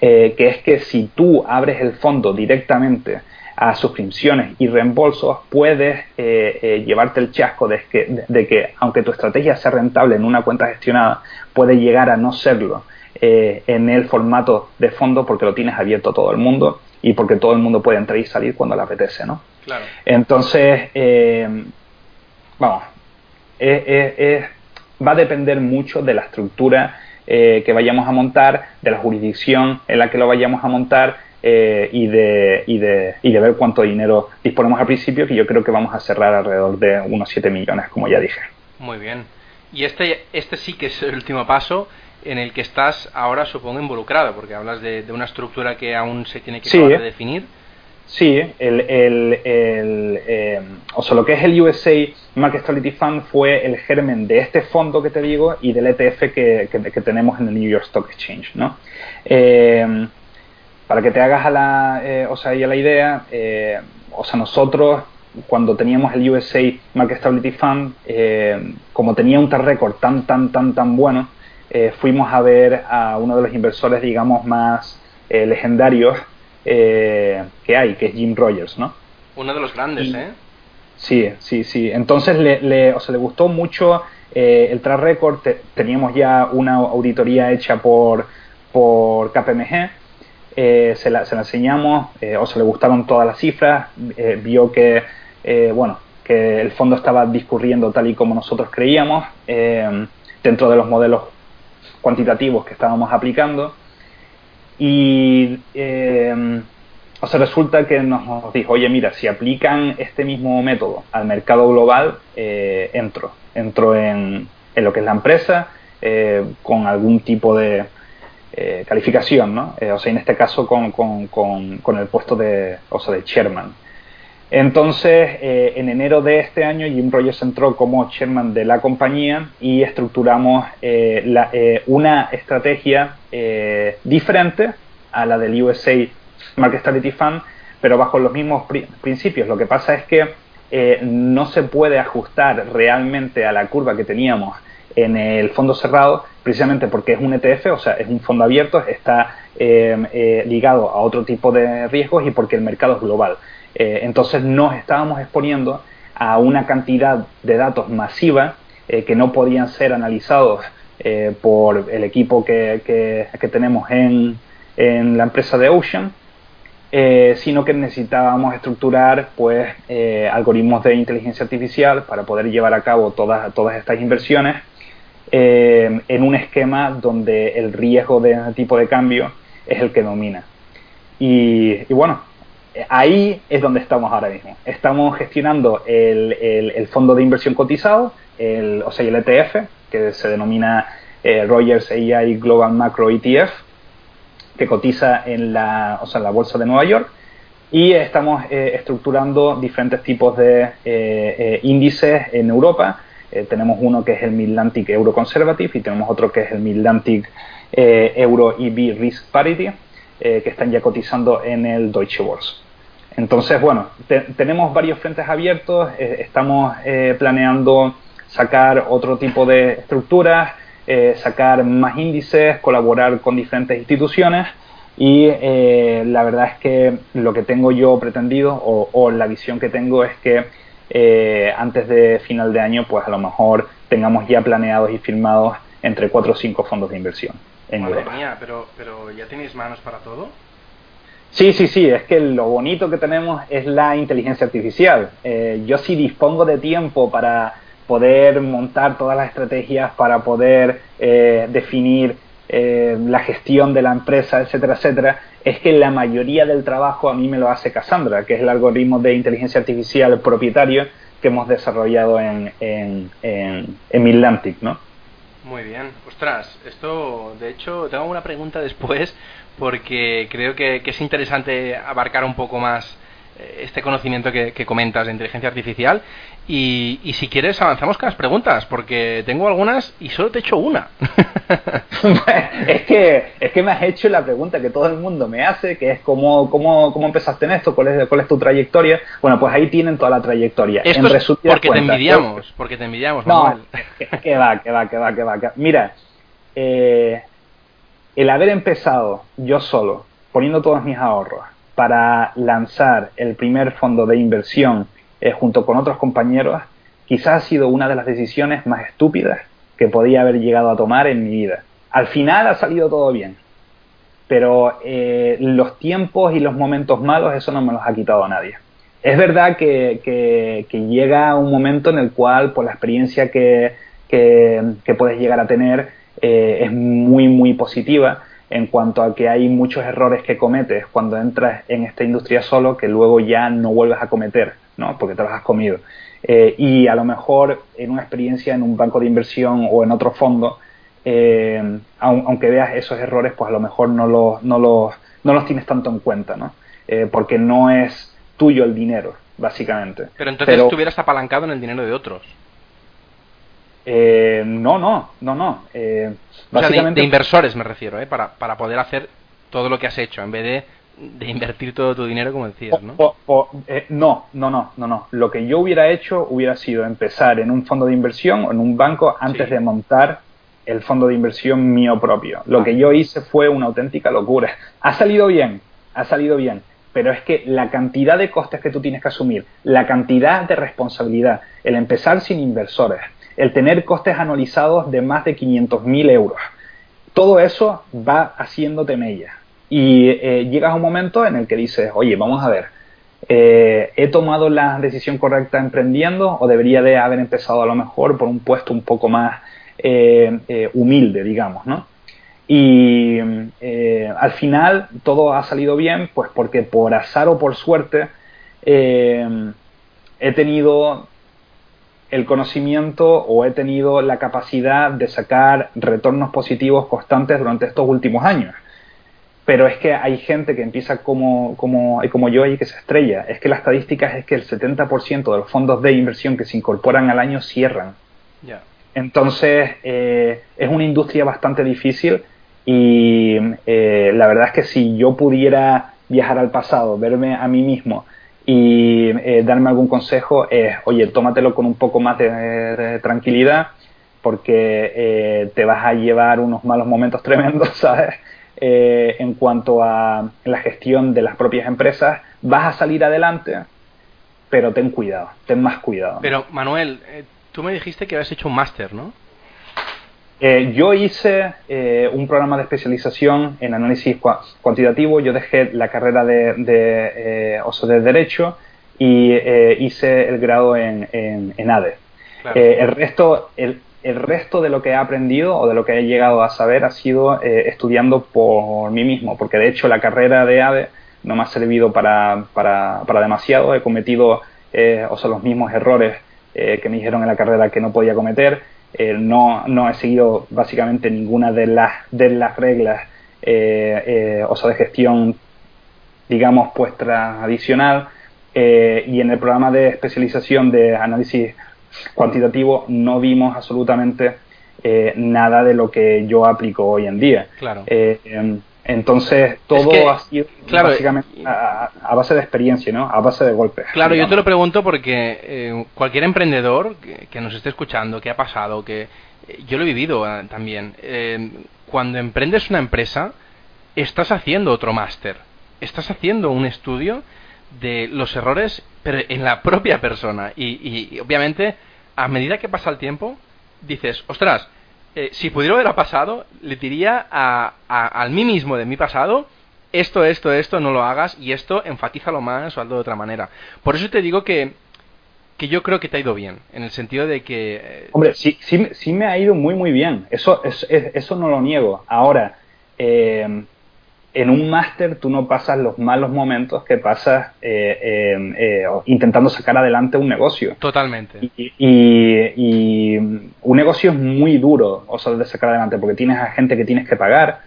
Eh, que es que si tú abres el fondo directamente a suscripciones y reembolsos, puedes llevarte el chasco de que, de que, aunque tu estrategia sea rentable en una cuenta gestionada, puede llegar a no serlo en el formato de fondo porque lo tienes abierto a todo el mundo y porque todo el mundo puede entrar y salir cuando le apetece, ¿no? Entonces, eh, vamos, va a depender mucho de la estructura eh, que vayamos a montar, de la jurisdicción en la que lo vayamos a montar eh, y, de, y, de, y de ver cuánto dinero disponemos al principio, que yo creo que vamos a cerrar alrededor de unos 7 millones, como ya dije. Muy bien. Y este, este sí que es el último paso en el que estás ahora, supongo, involucrado, porque hablas de, una estructura que aún se tiene que definir. Sí, el, el, el eh, o sea, lo que es el USA Market Stability Fund fue el germen de este fondo que te digo y del ETF que, que, tenemos en el New York Stock Exchange, ¿no? Eh, para que te hagas a la, eh, o sea, ya la idea, o sea, nosotros cuando teníamos el USA Market Stability Fund, como tenía un record tan, tan, tan, tan bueno, fuimos a ver a uno de los inversores, digamos, más legendarios eh, que hay, que es Jim Rogers, ¿no? Uno de los grandes, ¿eh? Sí, sí, sí. Entonces le, le, o sea, le gustó mucho eh, el track record. teníamos ya una auditoría hecha por, por KPMG. Eh, se, la, se, la, enseñamos, o se le gustaron todas las cifras. vio que, bueno, que el fondo estaba discurriendo tal y como nosotros creíamos dentro de los modelos cuantitativos que estábamos aplicando. Y eh, o sea, resulta que nos dijo, oye, mira, si aplican este mismo método al mercado global, eh, entro. Entro en, en, lo que es la empresa eh, con algún tipo de calificación, ¿no? o sea, en este caso con, con, con, el puesto de, o sea, de chairman. Entonces, en enero de este año, Jim Rogers entró como chairman de la compañía y estructuramos la, una estrategia diferente a la del USA Market Stability Fund, pero bajo los mismos principios. Lo que pasa es que eh, no se puede ajustar realmente a la curva que teníamos en el fondo cerrado, precisamente porque es un ETF, o sea, es un fondo abierto, está eh, eh, ligado a otro tipo de riesgos y porque el mercado es global. Entonces nos estábamos exponiendo a una cantidad de datos masiva que no podían ser analizados por el equipo que, que tenemos en, en la empresa de Ocean, eh, sino que necesitábamos estructurar pues eh, algoritmos de inteligencia artificial para poder llevar a cabo todas, todas estas inversiones eh, en un esquema donde el riesgo de ese tipo de cambio es el que domina. Y, bueno, ahí es donde estamos ahora mismo. Estamos gestionando el, el, fondo de inversión cotizado, o sea, el ETF, que se denomina Rogers AI Global Macro ETF, que cotiza en la, o sea, la bolsa de Nueva York y estamos eh, estructurando diferentes tipos de eh, eh, índices en Europa. tenemos uno que es el Midlantic Euro Conservative y tenemos otro que es el Midlantic Euro EB Risk Parity, que están ya cotizando en el Deutsche Börse. Entonces, bueno, tenemos varios frentes abiertos, eh, estamos eh, planeando sacar otro tipo de estructuras, eh, sacar más índices, colaborar con diferentes instituciones y la verdad es que lo que tengo yo pretendido o, la visión que tengo es que antes de final de año pues a lo mejor tengamos ya planeados y firmados entre cuatro o cinco fondos de inversión en Madre Mía, pero, pero ¿ya tenéis manos para todo? Sí, sí, sí, es que lo bonito que tenemos es la inteligencia artificial. Eh, yo sí dispongo de tiempo para poder montar todas las estrategias, para poder eh, definir eh, la gestión de la empresa, etcétera, etcétera. Es que la mayoría del trabajo a mí me lo hace Cassandra, que es el algoritmo de inteligencia artificial propietario que hemos desarrollado en, en, en, en Midlantic, ¿no? Muy bien. Ostras, esto, de hecho, tengo una pregunta después porque creo que, es interesante abarcar un poco más este conocimiento que, comentas de inteligencia artificial. Y, si quieres, avanzamos con las preguntas, porque tengo algunas y solo te he hecho una. es, que, es que me has hecho la pregunta que todo el mundo me hace, que es cómo, cómo, cómo empezaste en esto, cuál es, cuál es tu trayectoria. Bueno, pues ahí tienen toda la trayectoria. Esto es porque te envidiamos, porque te envidiamos, No, que, va, que va, que va, que va. Mira, eh, el haber empezado yo solo, poniendo todos mis ahorros, para lanzar el primer fondo de inversión eh, junto con otros compañeros, quizás ha sido una de las decisiones más estúpidas que podía haber llegado a tomar en mi vida. Al final ha salido todo bien, pero eh, los tiempos y los momentos malos, eso no me los ha quitado a nadie. Es verdad que, llega un momento en el cual, por la experiencia que, puedes llegar a tener, eh, es muy, muy positiva en cuanto a que hay muchos errores que cometes cuando entras en esta industria solo que luego ya no vuelves a cometer, ¿no? Porque te los has comido. Eh, y a lo mejor en una experiencia en un banco de inversión o en otro fondo, eh, aunque veas esos errores, pues a lo mejor no los, no los, no los tienes tanto en cuenta, ¿no? porque no es tuyo el dinero, básicamente. Pero entonces Pero, estuvieras apalancado en el dinero de otros. Eh, no, no, no, no. Eh, básicamente... de, inversores me refiero, ¿eh? para, para poder hacer todo lo que has hecho, en vez de, de invertir todo tu dinero, como decías, ¿no? Eh, no, no, no, no, no. Lo que yo hubiera hecho hubiera sido empezar en un fondo de inversión o en un banco antes de montar el fondo de inversión mío propio. Lo ah. que yo hice fue una auténtica locura. Ha salido bien, ha salido bien, pero es que la cantidad de costes que tú tienes que asumir, la cantidad de responsabilidad, el empezar sin inversores, el tener costes anualizados de más de 500.000 euros. Todo eso va haciéndote mella. Y eh, llegas a un momento en el que dices, oye, vamos a ver, eh, ¿he tomado la decisión correcta emprendiendo o debería de haber empezado a lo mejor por un puesto un poco más eh, humilde, digamos, ¿no? Y al final todo ha salido bien, pues porque por azar o por suerte he tenido el conocimiento o he tenido la capacidad de sacar retornos positivos constantes durante estos últimos años. Pero es que hay gente que empieza como, como, como yo y que se estrella. Es que la estadística es que el 70% de los fondos de inversión que se incorporan al año cierran. Entonces, eh, es una industria bastante difícil y eh, la verdad es que si yo pudiera viajar al pasado, verme a mí mismo y eh, darme algún consejo es, oye, tómatelo con un poco más de, tranquilidad porque eh, te vas a llevar unos malos momentos tremendos, ¿sabes? Eh, en cuanto a la gestión de las propias empresas, vas a salir adelante, pero ten cuidado, ten más cuidado. Pero Manuel, tú me dijiste que habías hecho un máster, ¿no? Eh, yo hice eh, un programa de especialización en análisis cuantitativo. Yo dejé la carrera de, de, eh, de Derecho y hice el grado en, en, ADE. el, resto, el, el, resto de lo que he aprendido o de lo que he llegado a saber ha sido estudiando por mí mismo, porque de hecho la carrera de ADE no me ha servido para, para, para demasiado. He cometido o sea, los mismos errores que me dijeron en la carrera que no podía cometer eh, no, no, he seguido básicamente ninguna de las, de las reglas eh, eh, o sea, de gestión, digamos, pues tradicional. y en el programa de especialización de análisis cuantitativo no vimos absolutamente nada de lo que yo aplico hoy en día. Claro. Em, Entonces, todo ha sido básicamente a, base de experiencia, ¿no? A base de golpes. Claro, yo te lo pregunto porque eh, cualquier emprendedor que, nos esté escuchando, que ha pasado, que eh, yo lo he vivido eh, también, cuando emprendes una empresa, estás haciendo otro máster, estás haciendo un estudio de los errores, pero en la propia persona. Y, y obviamente, a medida que pasa el tiempo, dices, ostras, eh, si pudiera haber pasado, le diría a, al mí mismo de mi pasado, esto, esto, esto, no lo hagas y esto enfatízalo más o algo de otra manera. Por eso te digo que, que yo creo que te ha ido bien, en el sentido de que... Eh, Hombre, sí, sí, sí me ha ido muy, muy bien, eso, es, eso no lo niego. Ahora, eh, en un máster tú no pasas los malos momentos que pasas eh, eh, eh, intentando sacar adelante un negocio. Totalmente. Y, un negocio es muy duro o sea, de sacar adelante porque tienes a gente que tienes que pagar,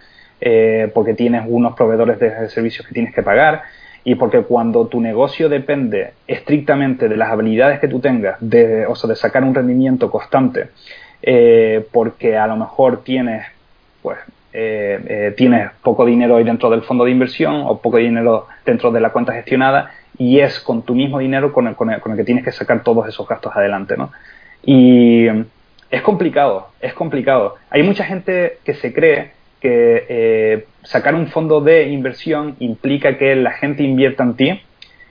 porque tienes unos proveedores de servicios que tienes que pagar y porque cuando tu negocio depende estrictamente de las habilidades que tú tengas, de, o sea, de sacar un rendimiento constante, porque a lo mejor tienes pues eh, eh, tienes poco dinero dentro del fondo de inversión o poco dinero dentro de la cuenta gestionada y es con tu mismo dinero con el, con el, que tienes que sacar todos esos gastos adelante, ¿no? Y es complicado, es complicado. Hay mucha gente que se cree que eh, sacar un fondo de inversión implica que la gente invierta en ti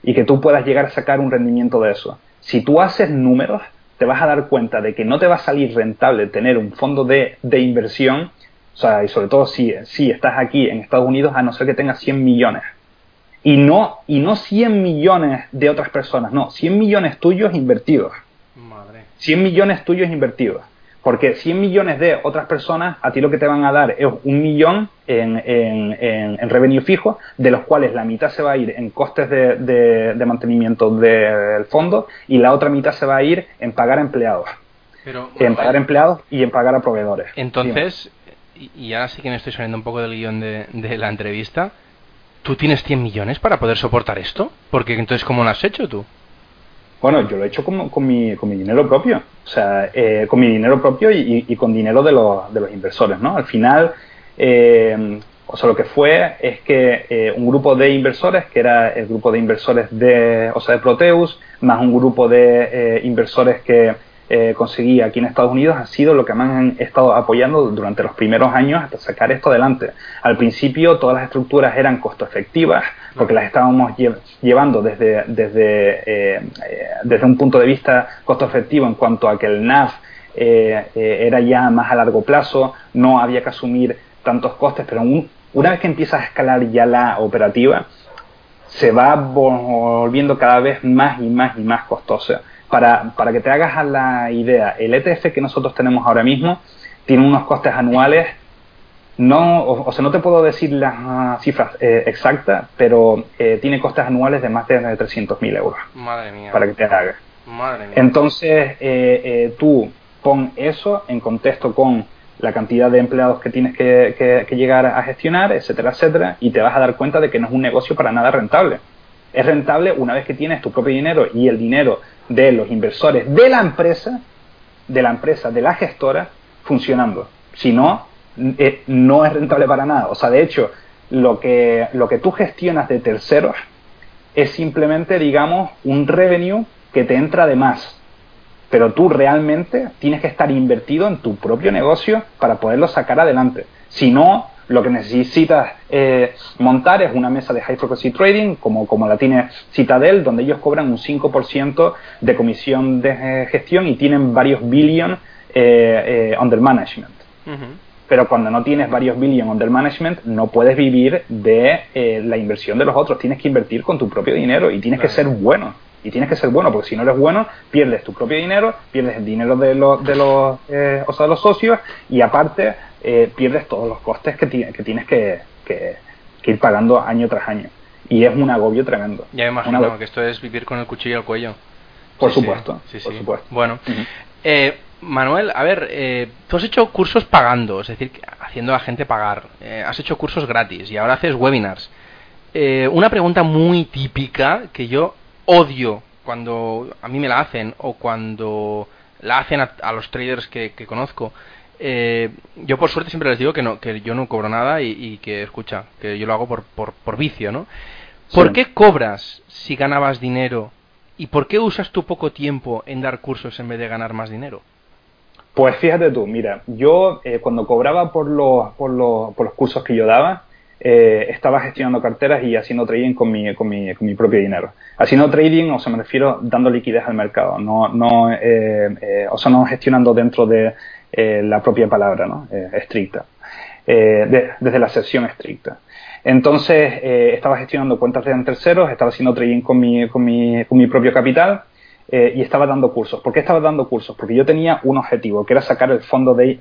y que tú puedas llegar a sacar un rendimiento de eso. Si tú haces números, te vas a dar cuenta de que no te va a salir rentable tener un fondo de inversión o sea, y sobre todo si, si estás aquí en Estados Unidos, a no ser que tengas 100 millones. Y no, y no 100 millones de otras personas, no, 100 millones tuyos invertidos. Madre. 100 millones tuyos invertidos. Porque 100 millones de otras personas, a ti lo que te van a dar es un millón en, en, en, revenue fijo, de los cuales la mitad se va a ir en costes de, de, mantenimiento del fondo y la otra mitad se va a ir en pagar empleados. Pero, en pagar empleados y en pagar a proveedores. Entonces, y ahora sí que me estoy saliendo un poco del guion de, la entrevista, ¿tú tienes 100 millones para poder soportar esto? Porque entonces, ¿cómo lo has hecho tú? Bueno, yo lo he hecho con, con, mi, con mi dinero propio, o sea, eh, con mi dinero propio y, con dinero de los, de los inversores, ¿no? Al final, eh, o sea, lo que fue es que eh, un grupo de inversores, que era el grupo de inversores de, o sea, de Proteus, más un grupo de inversores que eh, conseguí aquí en Estados Unidos ha sido lo que me han estado apoyando durante los primeros años hasta sacar esto adelante. Al principio todas las estructuras eran costo efectivas porque las estábamos llevando desde, desde, eh, eh, desde un punto de vista costo efectivo en cuanto a que el NAV era ya más a largo plazo, no había que asumir tantos costes, pero una vez que empieza a escalar ya la operativa, se va volviendo cada vez más y más y más costosa. Para, para que te hagas la idea, el ETF que nosotros tenemos ahora mismo tiene unos costes anuales, no, o, sea, no te puedo decir las ah, cifras eh, exactas, pero eh, tiene costes anuales de más de 300.000 euros. Madre mía. Para que te hagas. Madre mía. Entonces, eh, tú pon eso en contexto con la cantidad de empleados que tienes que, que, llegar a gestionar, etcétera, etcétera, y te vas a dar cuenta de que no es un negocio para nada rentable. Es rentable una vez que tienes tu propio dinero y el dinero de los inversores de la empresa, de la empresa, de la gestora, funcionando. Si no, eh, no es rentable para nada. O sea, de hecho, lo que, lo que tú gestionas de terceros es simplemente, digamos, un revenue que te entra de más. Pero tú realmente tienes que estar invertido en tu propio negocio para poderlo sacar adelante. Si no, lo que necesitas eh, montar es una mesa de high frequency trading, como, como la tiene Citadel, donde ellos cobran un 5% de comisión de eh, gestión y tienen varios billion eh, eh, under management. Pero cuando no tienes varios billion under management, no puedes vivir de la inversión de los otros. Tienes que invertir con tu propio dinero y tienes que ser bueno y tienes que ser bueno, porque si no eres bueno, pierdes tu propio dinero, pierdes el dinero de los, de los, eh, o sea, de los socios y aparte eh, pierdes todos los costes que, que tienes que, que, ir pagando año tras año. Y es un agobio tremendo. Ya me imagino que esto es vivir con el cuchillo al cuello. Por supuesto, sí, por supuesto. Bueno, eh, Manuel, a ver, eh, tú has hecho cursos pagando, es decir, haciendo a la gente pagar. Eh, has hecho cursos gratis y ahora haces webinars. Eh, una pregunta muy típica que yo odio cuando a mí me la hacen o cuando la hacen a, los traders que, conozco Eh, yo por suerte siempre les digo que no que yo no cobro nada y, que escucha que yo lo hago por, por, por vicio no ¿por qué cobras si ganabas dinero y por qué usas tu poco tiempo en dar cursos en vez de ganar más dinero pues fíjate tú mira yo eh, cuando cobraba por los, por los por los cursos que yo daba eh, estaba gestionando carteras y haciendo trading con mi, con mi, con mi propio dinero. Haciendo trading, o sea, me refiero dando liquidez al mercado, no, no, eh, o sea, no gestionando dentro de eh, la propia palabra ¿no? Eh, estricta, eh, desde la sesión estricta. Entonces, estaba gestionando cuentas de terceros, estaba haciendo trading con mi, con mi, con mi propio capital y estaba dando cursos. ¿Por qué estaba dando cursos? Porque yo tenía un objetivo, que era sacar el fondo de,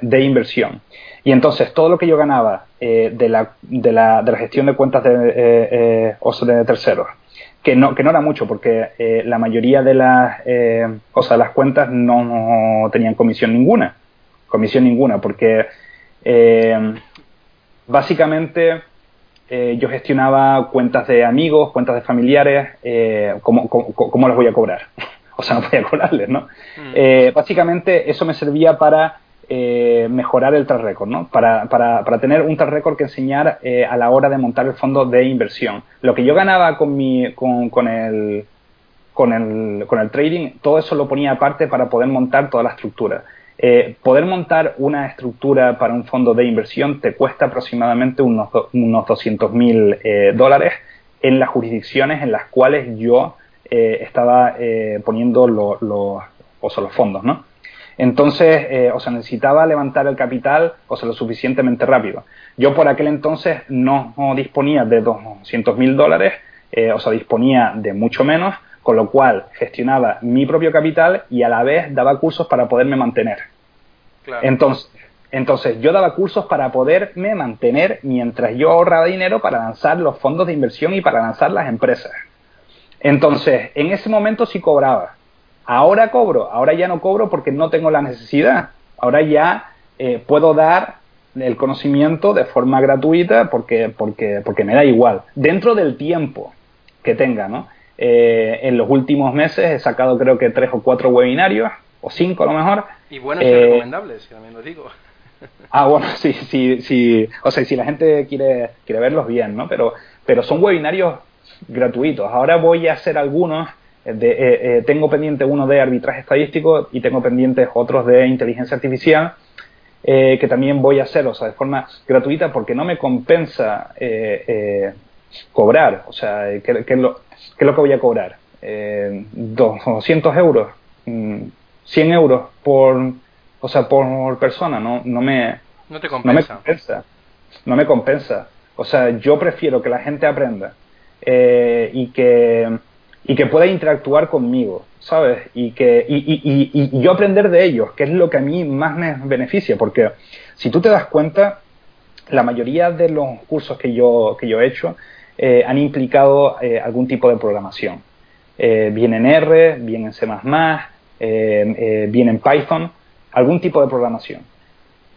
de, inversión. Y entonces, todo lo que yo ganaba de la, de, la, de, la, gestión de cuentas de, o de terceros, que no, que no era mucho, porque eh, la mayoría de las, eh, o sea, las cuentas no, tenían comisión ninguna. Comisión ninguna, porque eh, básicamente yo gestionaba cuentas de amigos, cuentas de familiares, ¿cómo, cómo, les voy a cobrar? o sea, no voy a cobrarles, ¿no? Mm. básicamente eso me servía para eh, mejorar el track record, ¿no? Para, para, para, tener un track record que enseñar eh, a la hora de montar el fondo de inversión. Lo que yo ganaba con, mi, con, con, el, con, el, con el trading, todo eso lo ponía aparte para poder montar toda la estructura. Eh, poder montar una estructura para un fondo de inversión te cuesta aproximadamente unos, unos 200 mil dólares en las jurisdicciones en las cuales yo estaba poniendo los los fondos, ¿no? Entonces, eh, o sea, necesitaba levantar el capital, o sea, lo suficientemente rápido. Yo por aquel entonces no, disponía de 200 mil dólares, eh, o sea, disponía de mucho menos, con lo cual gestionaba mi propio capital y a la vez daba cursos para poderme mantener. Entonces, entonces, yo daba cursos para poderme mantener mientras yo ahorraba dinero para lanzar los fondos de inversión y para lanzar las empresas. Entonces, en ese momento sí cobraba. Ahora cobro, ahora ya no cobro porque no tengo la necesidad. Ahora ya eh, puedo dar el conocimiento de forma gratuita porque, porque, porque me da igual, dentro del tiempo que tenga, ¿no? Eh, en los últimos meses he sacado creo que tres o cuatro webinarios, o cinco a lo mejor. Y buenos y eh, recomendables, también lo digo. Ah, bueno, sí, sí, sí. O sea, si la gente quiere, quiere verlos bien, ¿no? Pero, pero son webinarios gratuitos. Ahora voy a hacer algunos eh, eh, tengo pendiente uno de arbitraje estadístico y tengo pendientes otros de inteligencia artificial eh, que también voy a hacer, o sea, de forma gratuita porque no me compensa cobrar, o sea, ¿qué, es lo, que voy a cobrar? 200 euros, 100 mm, euros por, o sea, por persona, no, no me, no te compensa. No me compensa. No me compensa. O sea, yo prefiero que la gente aprenda y que y que pueda interactuar conmigo, ¿sabes? Y, que, y, y, y, yo aprender de ellos, que es lo que a mí más me beneficia, porque si tú te das cuenta, la mayoría de los cursos que yo, que yo he hecho eh, han implicado eh, algún tipo de programación. Eh, bien en R, bien en C++, bien en Python, algún tipo de programación.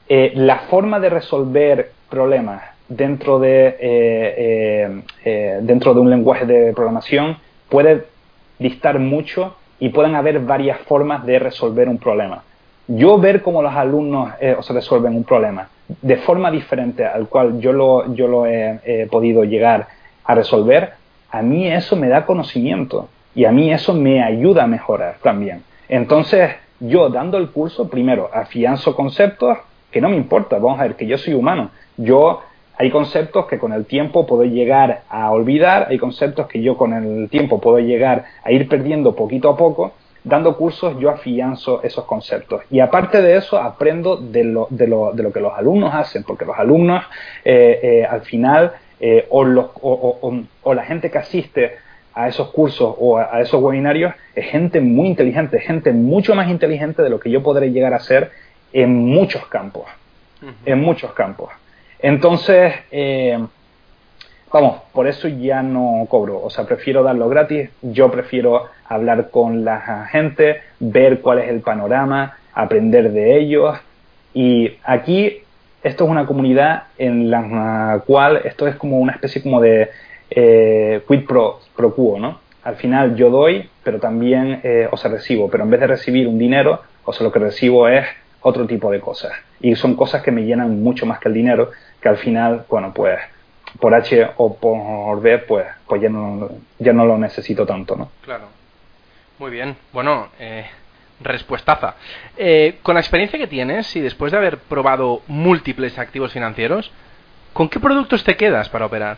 la forma de resolver problemas dentro de, dentro de un lenguaje de programación puede distar mucho y pueden haber varias formas de resolver un problema. Yo ver cómo los alumnos eh, resuelven un problema de forma diferente al cual yo lo, yo lo he podido llegar a resolver, a mí eso me da conocimiento y a mí eso me ayuda a mejorar también. Entonces, yo dando el curso, primero, afianzo conceptos que no me importa, vamos a ver, que yo soy humano. Yo hay conceptos que con el tiempo puedo llegar a olvidar, hay conceptos que yo con el tiempo puedo llegar a ir perdiendo poquito a poco. Dando cursos yo afianzo esos conceptos. Y aparte de eso, aprendo de lo, de lo, de lo que los alumnos hacen, porque los alumnos eh, eh, al final, eh, o, los, o, o, la gente que asiste a esos cursos o a, esos webinarios es gente muy inteligente, gente mucho más inteligente de lo que yo podré llegar a ser en muchos campos. En muchos campos. Entonces, eh, vamos, por eso ya no cobro. O sea, prefiero darlo gratis. Yo prefiero hablar con la gente, ver cuál es el panorama, aprender de ellos. Y aquí, esto es una comunidad en la cual esto es como una especie como de eh, quid pro, pro quo, ¿no? Al final yo doy, pero también, eh, o sea, recibo. Pero en vez de recibir un dinero, o sea, lo que recibo es otro tipo de cosas. Y son cosas que me llenan mucho más que el dinero, que al final, bueno, pues por H o por B, pues, pues ya, no, ya no lo necesito tanto, ¿no? Claro. Muy bien. Bueno, eh, respuestaza. Eh, con la experiencia que tienes y después de haber probado múltiples activos financieros, ¿con qué productos te quedas para operar?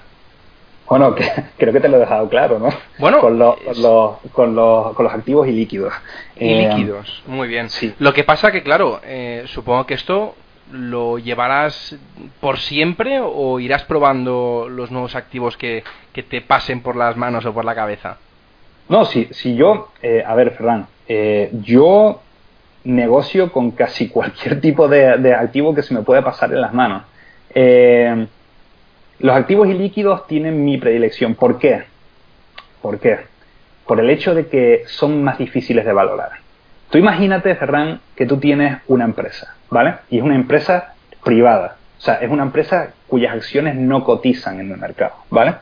Bueno, creo que te lo he dejado claro, ¿no? Bueno, con, los, con, los, con, los, activos y líquidos. Y eh, líquidos, muy bien. Sí. Lo que pasa que, claro, eh, supongo que esto lo llevarás por siempre o irás probando los nuevos activos que, que te pasen por las manos o por la cabeza. No, si, si yo, eh, a ver, Ferran, yo negocio con casi cualquier tipo de, de, activo que se me puede pasar en las manos. Eh, los activos ilíquidos tienen mi predilección. ¿Por qué? ¿Por qué? Por el hecho de que son más difíciles de valorar. Tú imagínate, Ferran, que tú tienes una empresa, ¿vale? Y es una empresa privada. O sea, es una empresa cuyas acciones no cotizan en el mercado, ¿vale?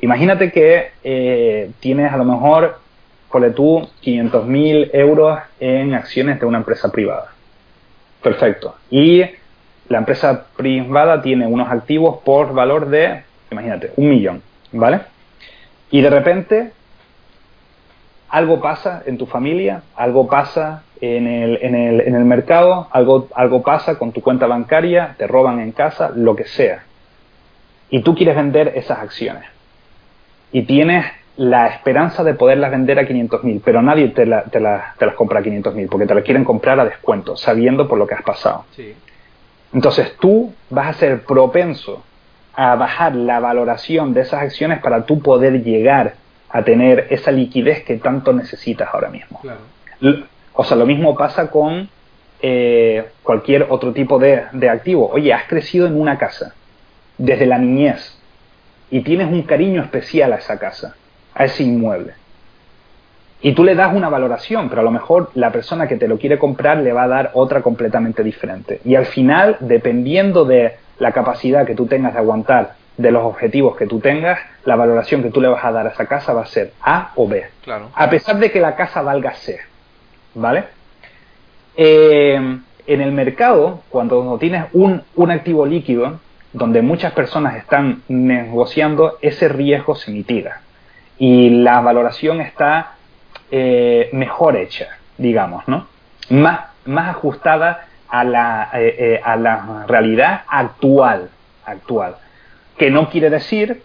Imagínate que eh, tienes a lo mejor, ponle tú, 500.000 euros en acciones de una empresa privada. Perfecto. Y la empresa privada tiene unos activos por valor de, imagínate, un millón, ¿vale? Y de repente algo pasa en tu familia, algo pasa en el, en el, en el mercado, algo, algo pasa con tu cuenta bancaria, te roban en casa, lo que sea. Y tú quieres vender esas acciones. Y tienes la esperanza de poderlas vender a 500.000, pero nadie te, te, las compra a 500.000 porque te las quieren comprar a descuento, sabiendo por lo que has pasado. Sí. Entonces tú vas a ser propenso a bajar la valoración de esas acciones para tú poder llegar a tener esa liquidez que tanto necesitas ahora mismo. O sea, lo mismo pasa con eh, cualquier otro tipo de, de activo. Oye, has crecido en una casa desde la niñez y tienes un cariño especial a esa casa, a ese inmueble y tú le das una valoración, pero a lo mejor la persona que te lo quiere comprar le va a dar otra completamente diferente. Y al final, dependiendo de la capacidad que tú tengas de aguantar de los objetivos que tú tengas, la valoración que tú le vas a dar a esa casa va a ser A o B. Claro. A pesar de que la casa valga C. ¿Vale? Eh, en el mercado, cuando tienes un, un activo líquido, donde muchas personas están negociando, ese riesgo se mitiga. Y la valoración está eh, mejor hecha, digamos, ¿no? Más, más ajustada a la, eh, eh, a la realidad actual, actual. Que no quiere decir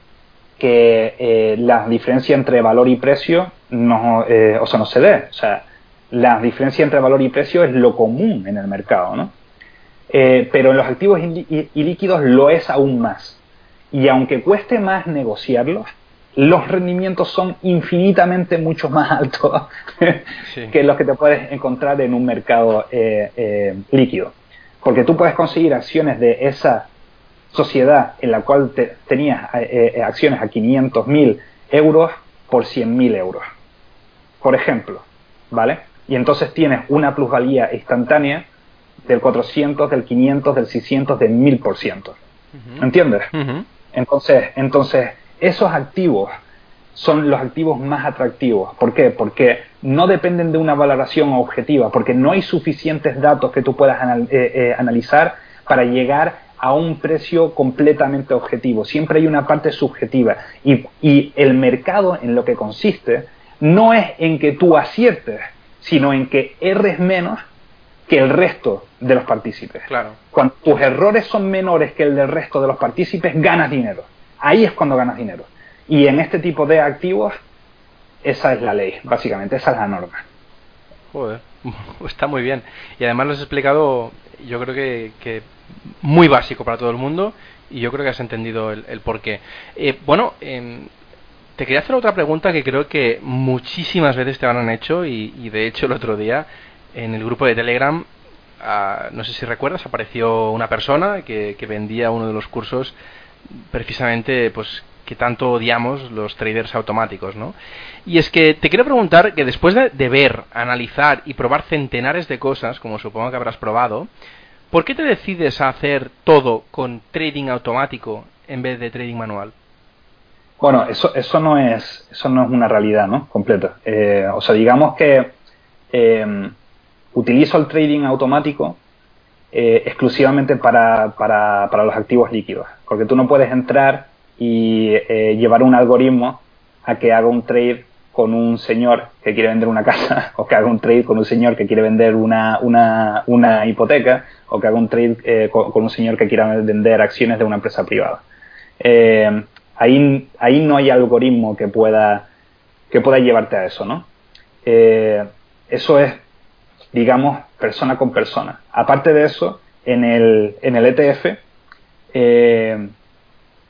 que la diferencia entre valor y precio no, o sea, no se dé. O sea, la diferencia entre valor y precio es lo común en el mercado, ¿no? pero en los activos ilíquidos lo es aún más. Y aunque cueste más negociarlos, los rendimientos son infinitamente mucho más altos que los que te puedes encontrar en un mercado eh, eh, líquido. Porque tú puedes conseguir acciones de esa sociedad en la cual tenías eh, acciones a 500.000 euros por 100.000 euros. Por ejemplo, ¿vale? Y entonces tienes una plusvalía instantánea del 400, del 500, del 600, del 1000%. ¿Entiendes? Entonces, entonces esos activos son los activos más atractivos. ¿Por qué? Porque no dependen de una valoración objetiva, porque no hay suficientes datos que tú puedas eh, eh, analizar para llegar a un precio completamente objetivo. Siempre hay una parte subjetiva. Y, y, el mercado en lo que consiste no es en que tú aciertes, sino en que erres menos que el resto de los partícipes. Claro. Cuando tus errores son menores que el del resto de los partícipes, ganas dinero. Ahí es cuando ganas dinero. Y en este tipo de activos, esa es la ley, básicamente, esa es la norma. Joder, está muy bien. Y además lo has explicado, yo creo que, muy básico para todo el mundo y yo creo que has entendido el, porqué. Eh, bueno, em, te quería hacer otra pregunta que creo que muchísimas veces te han hecho y, de hecho el otro día en el grupo de Telegram, ah, no sé si recuerdas, apareció una persona que, que vendía uno de los cursos precisamente pues que tanto odiamos los traders automáticos, ¿no? Y es que te quiero preguntar que después de, ver, analizar y probar centenares de cosas, como supongo que habrás probado, ¿por qué te decides a hacer todo con trading automático en vez de trading manual? Bueno, eso, eso no es eso no es una realidad, ¿no? Completa. Eh, o sea, digamos que eh, utilizo el trading automático exclusivamente para, para, para, los activos líquidos. Porque tú no puedes entrar y llevar un algoritmo a que haga un trade con un señor que quiere vender una casa, o que haga un trade con un señor que quiere vender una, una, una hipoteca, o que haga un trade eh, con, un señor que quiera vender acciones de una empresa privada. Eh, ahí, ahí no hay algoritmo que pueda, que pueda llevarte a eso, ¿no? Eh, eso es, digamos, persona con persona. Aparte de eso, en el, en el ETF,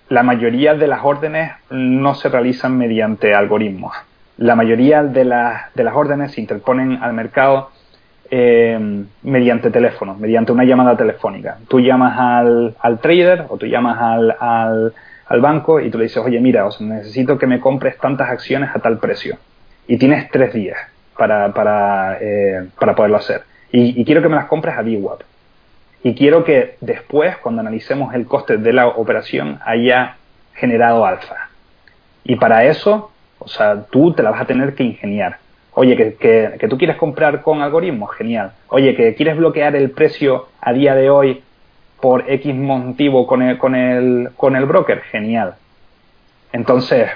la mayoría de las órdenes no se realizan mediante algoritmos la mayoría de, de las órdenes se interponen al mercado eh, mediante teléfono, mediante una llamada telefónica. Tú llamas al, al trader o tú llamas al, al, banco y tú le dices, oye, mira, necesito que me compres tantas acciones a tal precio. Y tienes tres días para, para, eh, para poderlo hacer. Y, quiero que me las compres a VWAP. Y quiero que después, cuando analicemos el coste de la operación, haya generado alfa. Y para eso o sea, tú te la vas a tener que ingeniar. Oye, que, que, tú quieres comprar con algoritmos, genial. Oye, que quieres bloquear el precio a día de hoy por X motivo con el, con el, con el broker, genial. Entonces,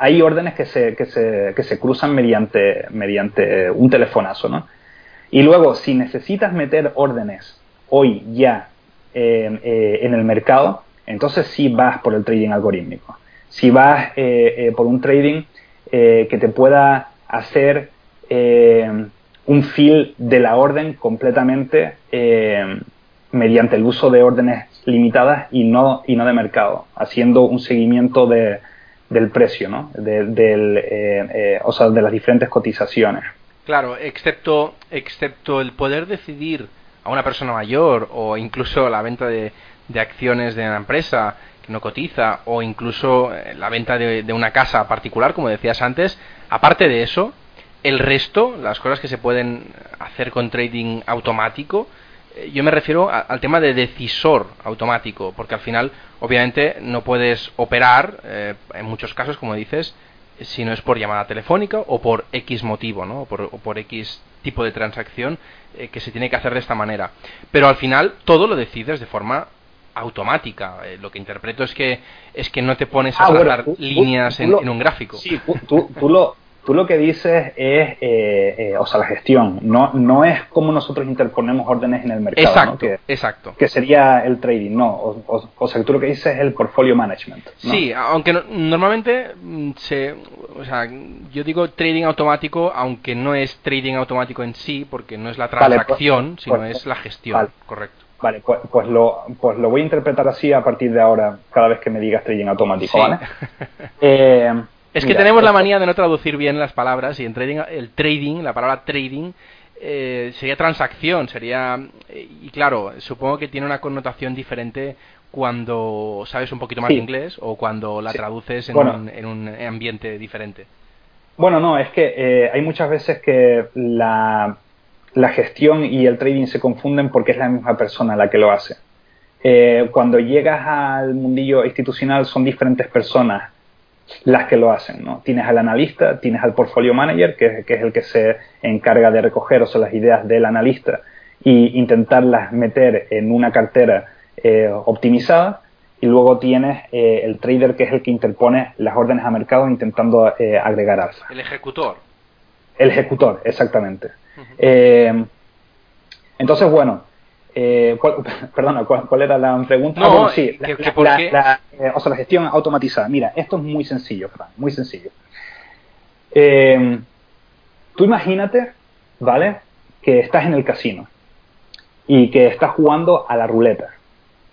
hay órdenes que se, que se, que se cruzan mediante, mediante un telefonazo, ¿no? Y luego, si necesitas meter órdenes hoy ya eh, en el mercado, entonces sí vas por el trading algorítmico si vas eh, eh, por un trading eh, que te pueda hacer un fill de la orden completamente mediante el uso de órdenes limitadas y no, y no de mercado, haciendo un seguimiento de, del precio, ¿no? De, del, o sea, de las diferentes cotizaciones. Claro, excepto, excepto el poder decidir a una persona mayor o incluso la venta de, de acciones de una empresa no cotiza o incluso eh, la venta de, una casa particular, como decías antes, aparte de eso, el resto, las cosas que se pueden hacer con trading automático, eh, yo me refiero al tema de decisor automático, porque al final, obviamente, no puedes operar, eh, en muchos casos, como dices, si no es por llamada telefónica o por X motivo, ¿no? O por, o por X tipo de transacción que se tiene que hacer de esta manera. Pero al final todo lo decides de forma automática. Eh, lo que interpreto es que es que no te pones a ah, líneas en, un gráfico. Sí, tú, lo, tú lo que dices es, eh, eh, o sea, la gestión. No, no es como nosotros interponemos órdenes en el mercado. Exacto, que, exacto. Que sería el trading, no. O, o, sea, tú lo que dices es el portfolio management. Sí, aunque normalmente mm, se, o sea, yo digo trading automático, aunque no es trading automático en sí, porque no es la pues, transacción, sino pues, es la gestión, correcto. Vale, pues, pues, lo, pues lo voy a interpretar así a partir de ahora, cada vez que me digas trading automático, ¿vale? Eh, es que tenemos la manía de no traducir bien las palabras y en trading, el trading, la palabra trading, eh, sería transacción, sería... Y claro, supongo que tiene una connotación diferente cuando sabes un poquito más de inglés o cuando la traduces en, un, en, un, ambiente diferente. Bueno, no, es que eh, hay muchas veces que la la gestión y el trading se confunden porque es la misma persona la que lo hace. Eh, cuando llegas al mundillo institucional son diferentes personas las que lo hacen. ¿no? Tienes al analista, tienes al portfolio manager, que, es el que se encarga de recoger o sea, las ideas del analista e intentarlas meter en una cartera eh, optimizada. Y luego tienes eh, el trader, que es el que interpone las órdenes a mercado intentando agregar alfa. El ejecutor. El ejecutor, exactamente. Eh, entonces, bueno, eh, perdona, ¿cuál, era la pregunta? No, ah, sí, la, eh, o sea, la gestión automatizada. Mira, esto es muy sencillo, Fran, muy sencillo. tú imagínate, ¿vale? Que estás en el casino y que estás jugando a la ruleta,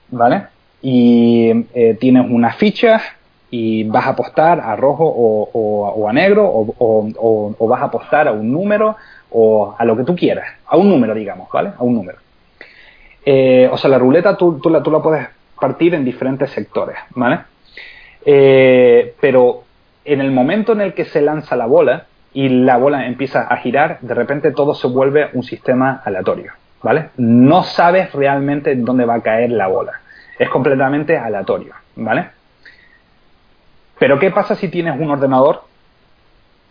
¿vale? Y tienes unas fichas y vas a apostar a rojo o, a negro o, o, vas a apostar a un número o a lo que tú quieras, a un número, digamos, ¿vale? A un número. Eh, o sea, la ruleta tú, la, puedes partir en diferentes sectores, ¿vale? Eh, pero en el momento en el que se lanza la bola y la bola empieza a girar, de repente todo se vuelve un sistema aleatorio, ¿vale? No sabes realmente dónde va a caer la bola. Es completamente aleatorio, ¿vale? Pero ¿qué pasa si tienes un ordenador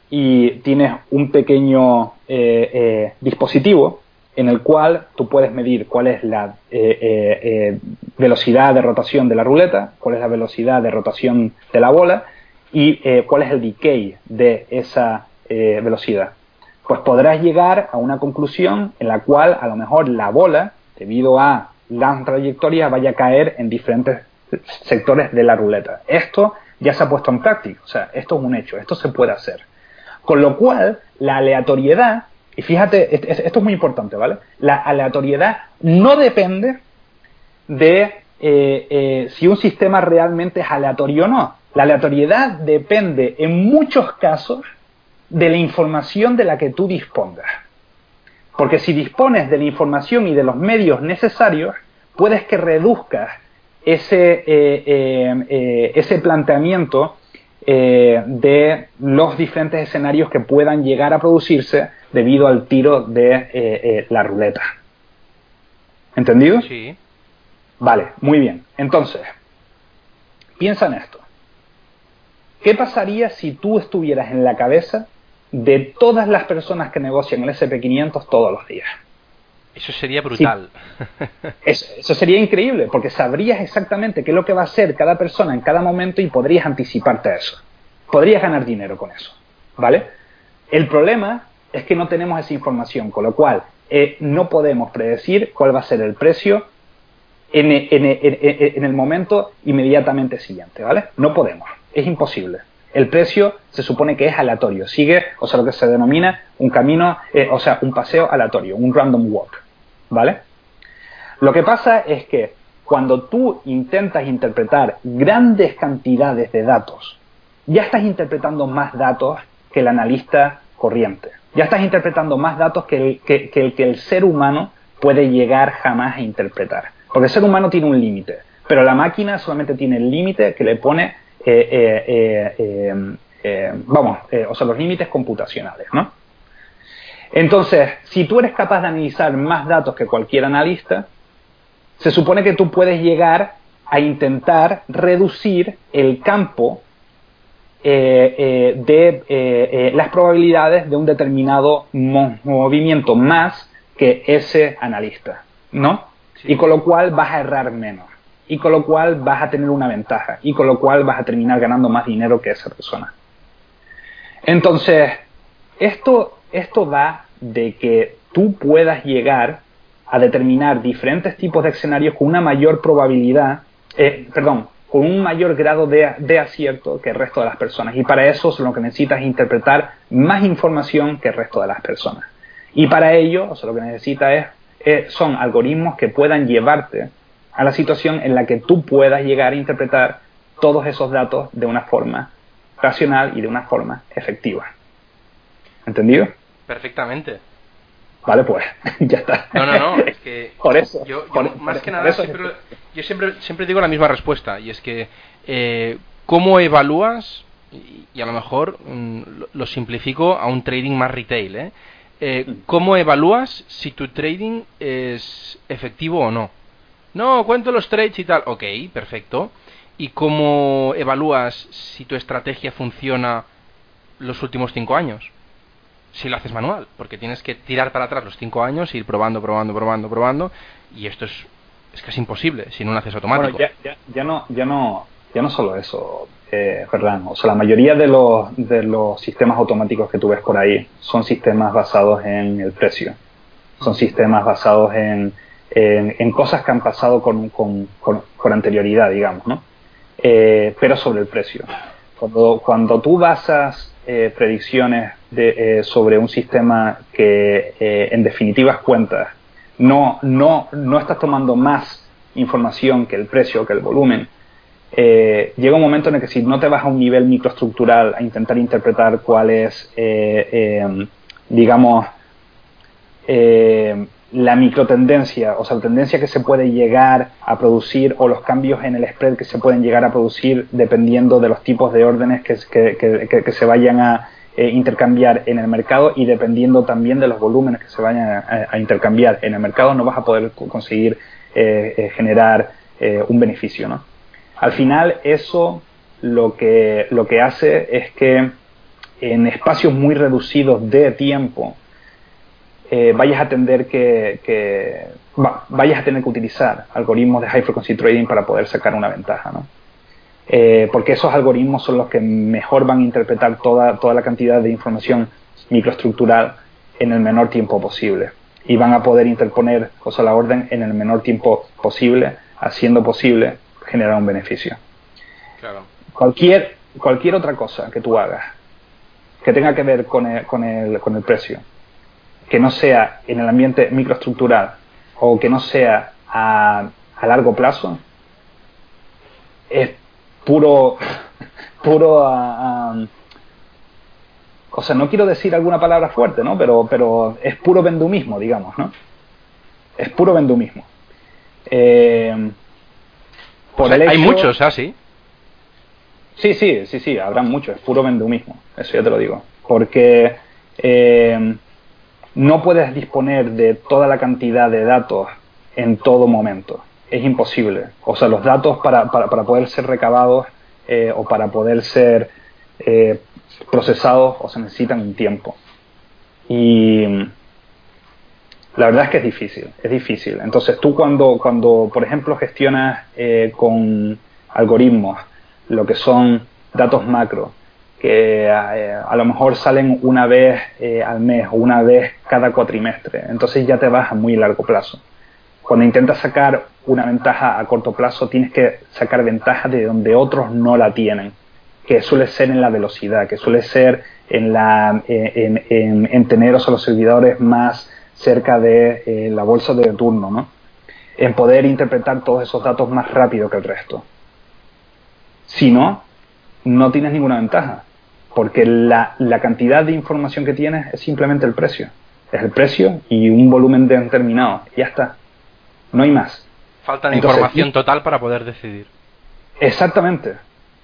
y tienes un pequeño eh, dispositivo en el cual tú puedes medir cuál es la velocidad de rotación de la ruleta, cuál es la velocidad de rotación de la bola y cuál es el decay de esa velocidad. Pues podrás llegar a una conclusión en la cual a lo mejor la bola, debido a la trayectoria, vaya a caer en diferentes sectores de la ruleta. Esto ya se ha puesto en práctica, o sea, esto es un hecho, esto se puede hacer. Con lo cual, la aleatoriedad, y fíjate, esto es muy importante, ¿vale? La aleatoriedad no depende de eh, eh, si un sistema realmente es aleatorio o no. La aleatoriedad depende en muchos casos de la información de la que tú dispongas. Porque si dispones de la información y de los medios necesarios, puedes que reduzcas ese, eh, ese planteamiento de los diferentes escenarios que puedan llegar a producirse debido al tiro de la ruleta. ¿Entendido? Sí. Vale, muy bien. Entonces, piensa en esto. ¿Qué pasaría si tú estuvieras en la cabeza de todas las personas que negocian el SP500 todos los días? Eso sería brutal. Eso, sería increíble, porque sabrías exactamente qué es lo que va a hacer cada persona en cada momento y podrías anticiparte a eso. Podrías ganar dinero con eso, ¿vale? El problema es que no tenemos esa información, con lo cual eh, no podemos predecir cuál va a ser el precio en, en el momento inmediatamente siguiente, ¿vale? No podemos, es imposible el precio se supone que es aleatorio, sigue, o sea, lo que se denomina un camino, eh, o sea, un paseo aleatorio, un random walk, ¿vale? Lo que pasa es que cuando tú intentas interpretar grandes cantidades de datos, ya estás interpretando más datos que el analista corriente. Ya estás interpretando más datos que el que, el, ser humano puede llegar jamás a interpretar. Porque el ser humano tiene un límite, pero la máquina solamente tiene el límite que le pone eh, eh, eh, vamos, o sea, los límites computacionales, ¿no? Entonces, si tú eres capaz de analizar más datos que cualquier analista, se supone que tú puedes llegar a intentar reducir el campo de las probabilidades de un determinado movimiento más que ese analista, ¿no? Y con lo cual vas a errar menos y con lo cual vas a tener una ventaja y con lo cual vas a terminar ganando más dinero que esa persona. Entonces, esto, esto da de que tú puedas llegar a determinar diferentes tipos de escenarios con una mayor probabilidad, eh, perdón, con un mayor grado de, de, acierto que el resto de las personas. Y para eso lo que necesitas es interpretar más información que el resto de las personas. Y para ello, lo que necesitas es, eh, son algoritmos que puedan llevarte a la situación en la que tú puedas llegar a interpretar todos esos datos de una forma racional y de una forma efectiva. ¿Entendido? Perfectamente. Vale, pues ya está. No, no, no, es que por eso, yo, más que nada siempre, yo siempre, siempre digo la misma respuesta y es que eh, cómo evalúas y, a lo mejor mm, lo simplifico a un trading más retail, ¿eh? eh mm. ¿Cómo evalúas si tu trading es efectivo o no? No, cuento los trades y tal. Ok, perfecto. ¿Y cómo evalúas si tu estrategia funciona los últimos cinco años? Si lo haces manual, porque tienes que tirar para atrás los cinco años, ir probando, probando, probando, probando, y esto es, es casi imposible si no lo haces automático. Bueno, ya, ya, no, ya no, ya no solo eso, eh, O sea, la mayoría de los, de los sistemas automáticos que tú ves por ahí son sistemas basados en el precio. Son sistemas basados en en, cosas que han pasado con, con, con, anterioridad, digamos, ¿no? Eh, pero sobre el precio. Cuando, cuando tú basas eh, predicciones de, eh, sobre un sistema que en definitivas cuentas no, no, no estás tomando más información que el precio, que el volumen, llega un momento en el que si no te vas a un nivel microestructural a intentar interpretar cuál es, digamos, la microtendencia, o sea, la tendencia que se puede llegar a producir o los cambios en el spread que se pueden llegar a producir dependiendo de los tipos de órdenes que, que, se vayan a eh, intercambiar en el mercado y dependiendo también de los volúmenes que se vayan a, intercambiar en el mercado, no vas a poder conseguir eh, eh, generar un beneficio, ¿no? Al final, eso lo que, lo que hace es que en espacios muy reducidos de tiempo, eh, vayas a tener que, vayas a tener que utilizar algoritmos de high frequency trading para poder sacar una ventaja, ¿no? Eh, porque esos algoritmos son los que mejor van a interpretar toda, toda la cantidad de información microestructural en el menor tiempo posible y van a poder interponer cosas a la orden en el menor tiempo posible, haciendo posible generar un beneficio. Cualquier, cualquier otra cosa que tú hagas que tenga que ver con el, con el, con el precio, que no sea en el ambiente microestructural o que no sea a, a largo plazo, es puro, puro, uh, o sea, no quiero decir alguna palabra fuerte, ¿no? Pero, pero es puro vendumismo, digamos, ¿no? Es puro vendumismo. Eh, por hay muchos así. Sí, sí, sí, sí, habrá muchos, es puro vendumismo, eso ya te lo digo. Porque eh, no puedes disponer de toda la cantidad de datos en todo momento es imposible. O sea, los datos para, para, poder ser recabados eh, o para poder ser eh, procesados o se necesitan un tiempo. Y la verdad es que es difícil, es difícil. Entonces tú cuando, cuando por ejemplo, gestionas eh, con algoritmos lo que son datos macro, que a lo mejor salen una vez al mes o una vez cada cuatrimestre, entonces ya te vas a muy largo plazo cuando intentas sacar una ventaja a corto plazo, tienes que sacar ventaja de donde otros no la tienen, que suele ser en la velocidad, que suele ser en, la, en, tener los servidores más cerca de eh, la bolsa de turno, ¿no? en poder interpretar todos esos datos más rápido que el resto. Si no, no tienes ninguna ventaja, porque la, la cantidad de información que tienes es simplemente el precio. Es el precio y un volumen determinado. Ya está no hay más. Falta de información total para poder decidir. Exactamente,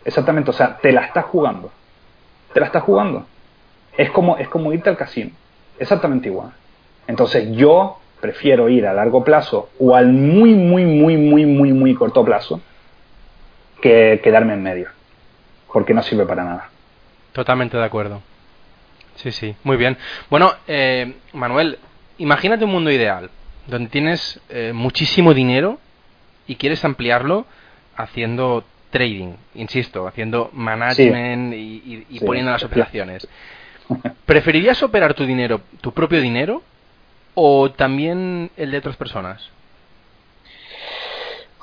exactamente, o sea, te la estás jugando, te la estás jugando. Es como, es como irte al casino, exactamente igual. Entonces yo prefiero ir a largo plazo o al muy, muy, muy, muy, muy, muy corto plazo que quedarme en medio, porque no sirve para nada. Totalmente de acuerdo. Sí, sí, muy bien. Bueno, eh, Manuel, imagínate un mundo ideal donde tienes eh, muchísimo dinero y quieres ampliarlo haciendo trading, insisto, haciendo management y, poniendo las operaciones. ¿Preferirías operar tu dinero, tu propio dinero, o también el de otras personas?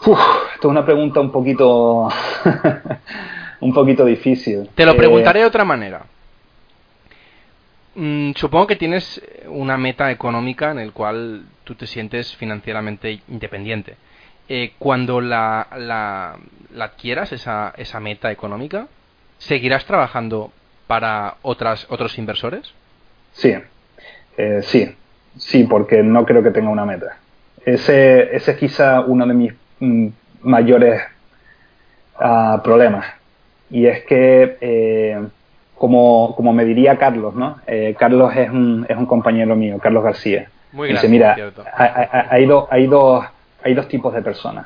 Uf, esto es una pregunta un poquito un poquito difícil. Te lo preguntaré de otra manera. Mm, supongo que tienes una meta económica en el cual tú te sientes financieramente independiente. Eh, cuando la, la, adquieras, esa, esa meta económica, ¿seguirás trabajando para otras, otros inversores? Sí, eh, sí, sí, porque no creo que tenga una meta. Ese, ese es quizá uno de mis mm, mayores ah, problemas. Y es que eh, como, como me diría Carlos, ¿no? Eh, Carlos es un, es un compañero mío, Carlos García. Muy Dice, mira, hay, dos, hay, dos, hay dos tipos de personas.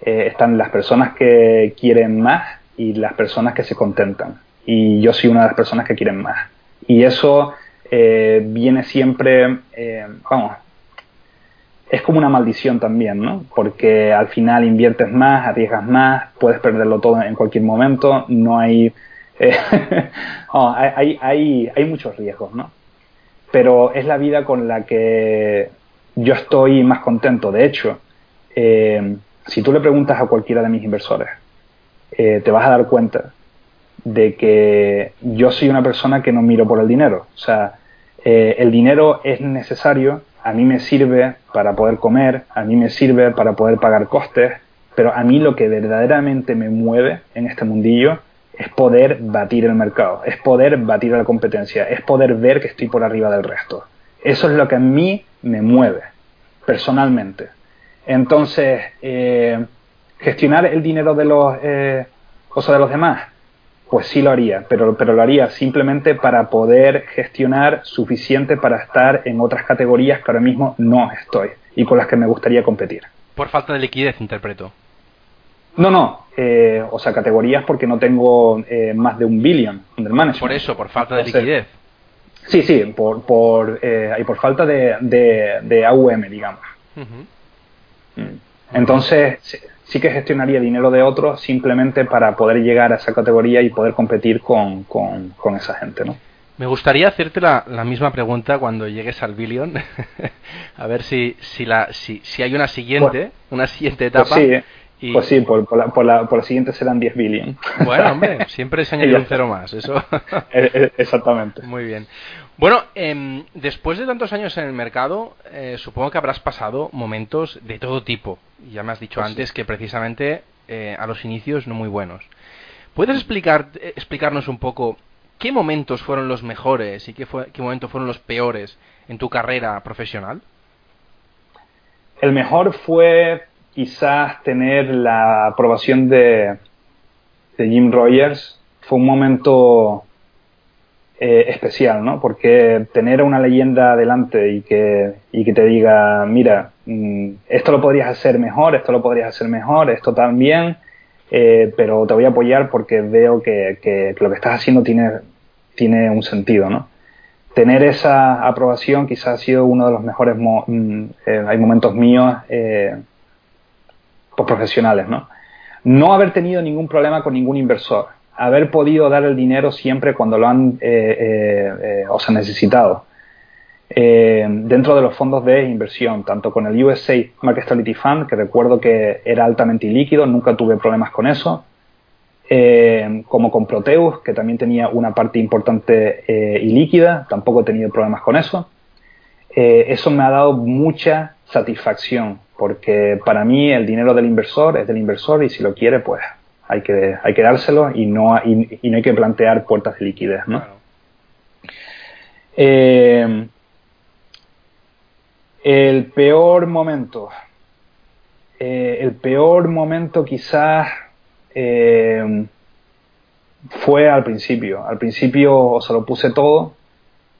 Eh, están las personas que quieren más y las personas que se contentan. Y yo soy una de las personas que quieren más. Y eso eh, viene siempre, vamos, es como una maldición también, ¿no? Porque al final inviertes más, arriesgas más, puedes perderlo todo en cualquier momento, no hay eh, oh, hay, hay, hay muchos riesgos, ¿no? Pero es la vida con la que yo estoy más contento. De hecho, eh, si tú le preguntas a cualquiera de mis inversores, eh, te vas a dar cuenta de que yo soy una persona que no miro por el dinero. O sea, el dinero es necesario, a mí me sirve para poder comer, a mí me sirve para poder pagar costes, pero a mí lo que verdaderamente me mueve en este mundillo es poder batir el mercado, es poder batir a la competencia, es poder ver que estoy por arriba del resto. Eso es lo que a mí me mueve, personalmente. Entonces, eh, gestionar el dinero de los, eh, cosas de los demás, pues sí lo haría, pero, pero lo haría simplemente para poder gestionar suficiente para estar en otras categorías que ahora mismo no estoy y con las que me gustaría competir. Por falta de liquidez, interpreto. No, no, eh, o sea, categorías porque no tengo eh, más de un billion under management. Por eso, por falta de liquidez. Sí, sí, por, por, eh, por falta de, de, AUM, digamos. Mm. Entonces, sí, que gestionaría dinero de otros simplemente para poder llegar a esa categoría y poder competir con, con, con esa gente, ¿no? Me gustaría hacerte la, la, misma pregunta cuando llegues al billion, a ver si, si, la, si, si hay una siguiente, pues, una siguiente pues etapa. Pues sí, pues sí por, por, la, por, la, por, la, siguiente serán 10 billion. Bueno, hombre, siempre se añade un cero más, eso. E, e, exactamente. Muy bien. Bueno, eh, después de tantos años en el mercado, eh, supongo que habrás pasado momentos de todo tipo. Ya me has dicho pues antes sí. que precisamente eh, a los inicios no muy buenos. ¿Puedes explicar, explicarnos un poco ¿qué momentos fueron los mejores y qué, fue, qué momentos fueron los peores en tu carrera profesional? El mejor fue quizás tener la aprobación de, de Jim Rogers. Fue un momento eh, especial, ¿no? Porque tener una leyenda adelante y que, y que te diga, mira, mmm, esto lo podrías hacer mejor, esto lo podrías hacer mejor, esto también, eh, pero te voy a apoyar porque veo que, que, lo que estás haciendo tiene, tiene un sentido, ¿no? Tener esa aprobación quizás ha sido uno de los mejores mo eh, hay momentos míos eh, profesionales, ¿no? No haber tenido ningún problema con ningún inversor, haber podido dar el dinero siempre cuando lo han eh, o sea, necesitado. dentro de los fondos de inversión, tanto con el USA Market Stability Fund, que recuerdo que era altamente ilíquido, nunca tuve problemas con eso, eh, como con Proteus, que también tenía una parte importante eh, y líquida, tampoco he tenido problemas con eso. Eh, eso me ha dado mucha satisfacción, porque para mí el dinero del inversor es del inversor y si lo quiere, pues hay que, hay que dárselo y no, y, y no hay que plantear puertas de liquidez. ¿no? Claro. Eh, el peor momento. Eh, el peor momento quizás eh, fue al principio. Al principio se lo puse todo.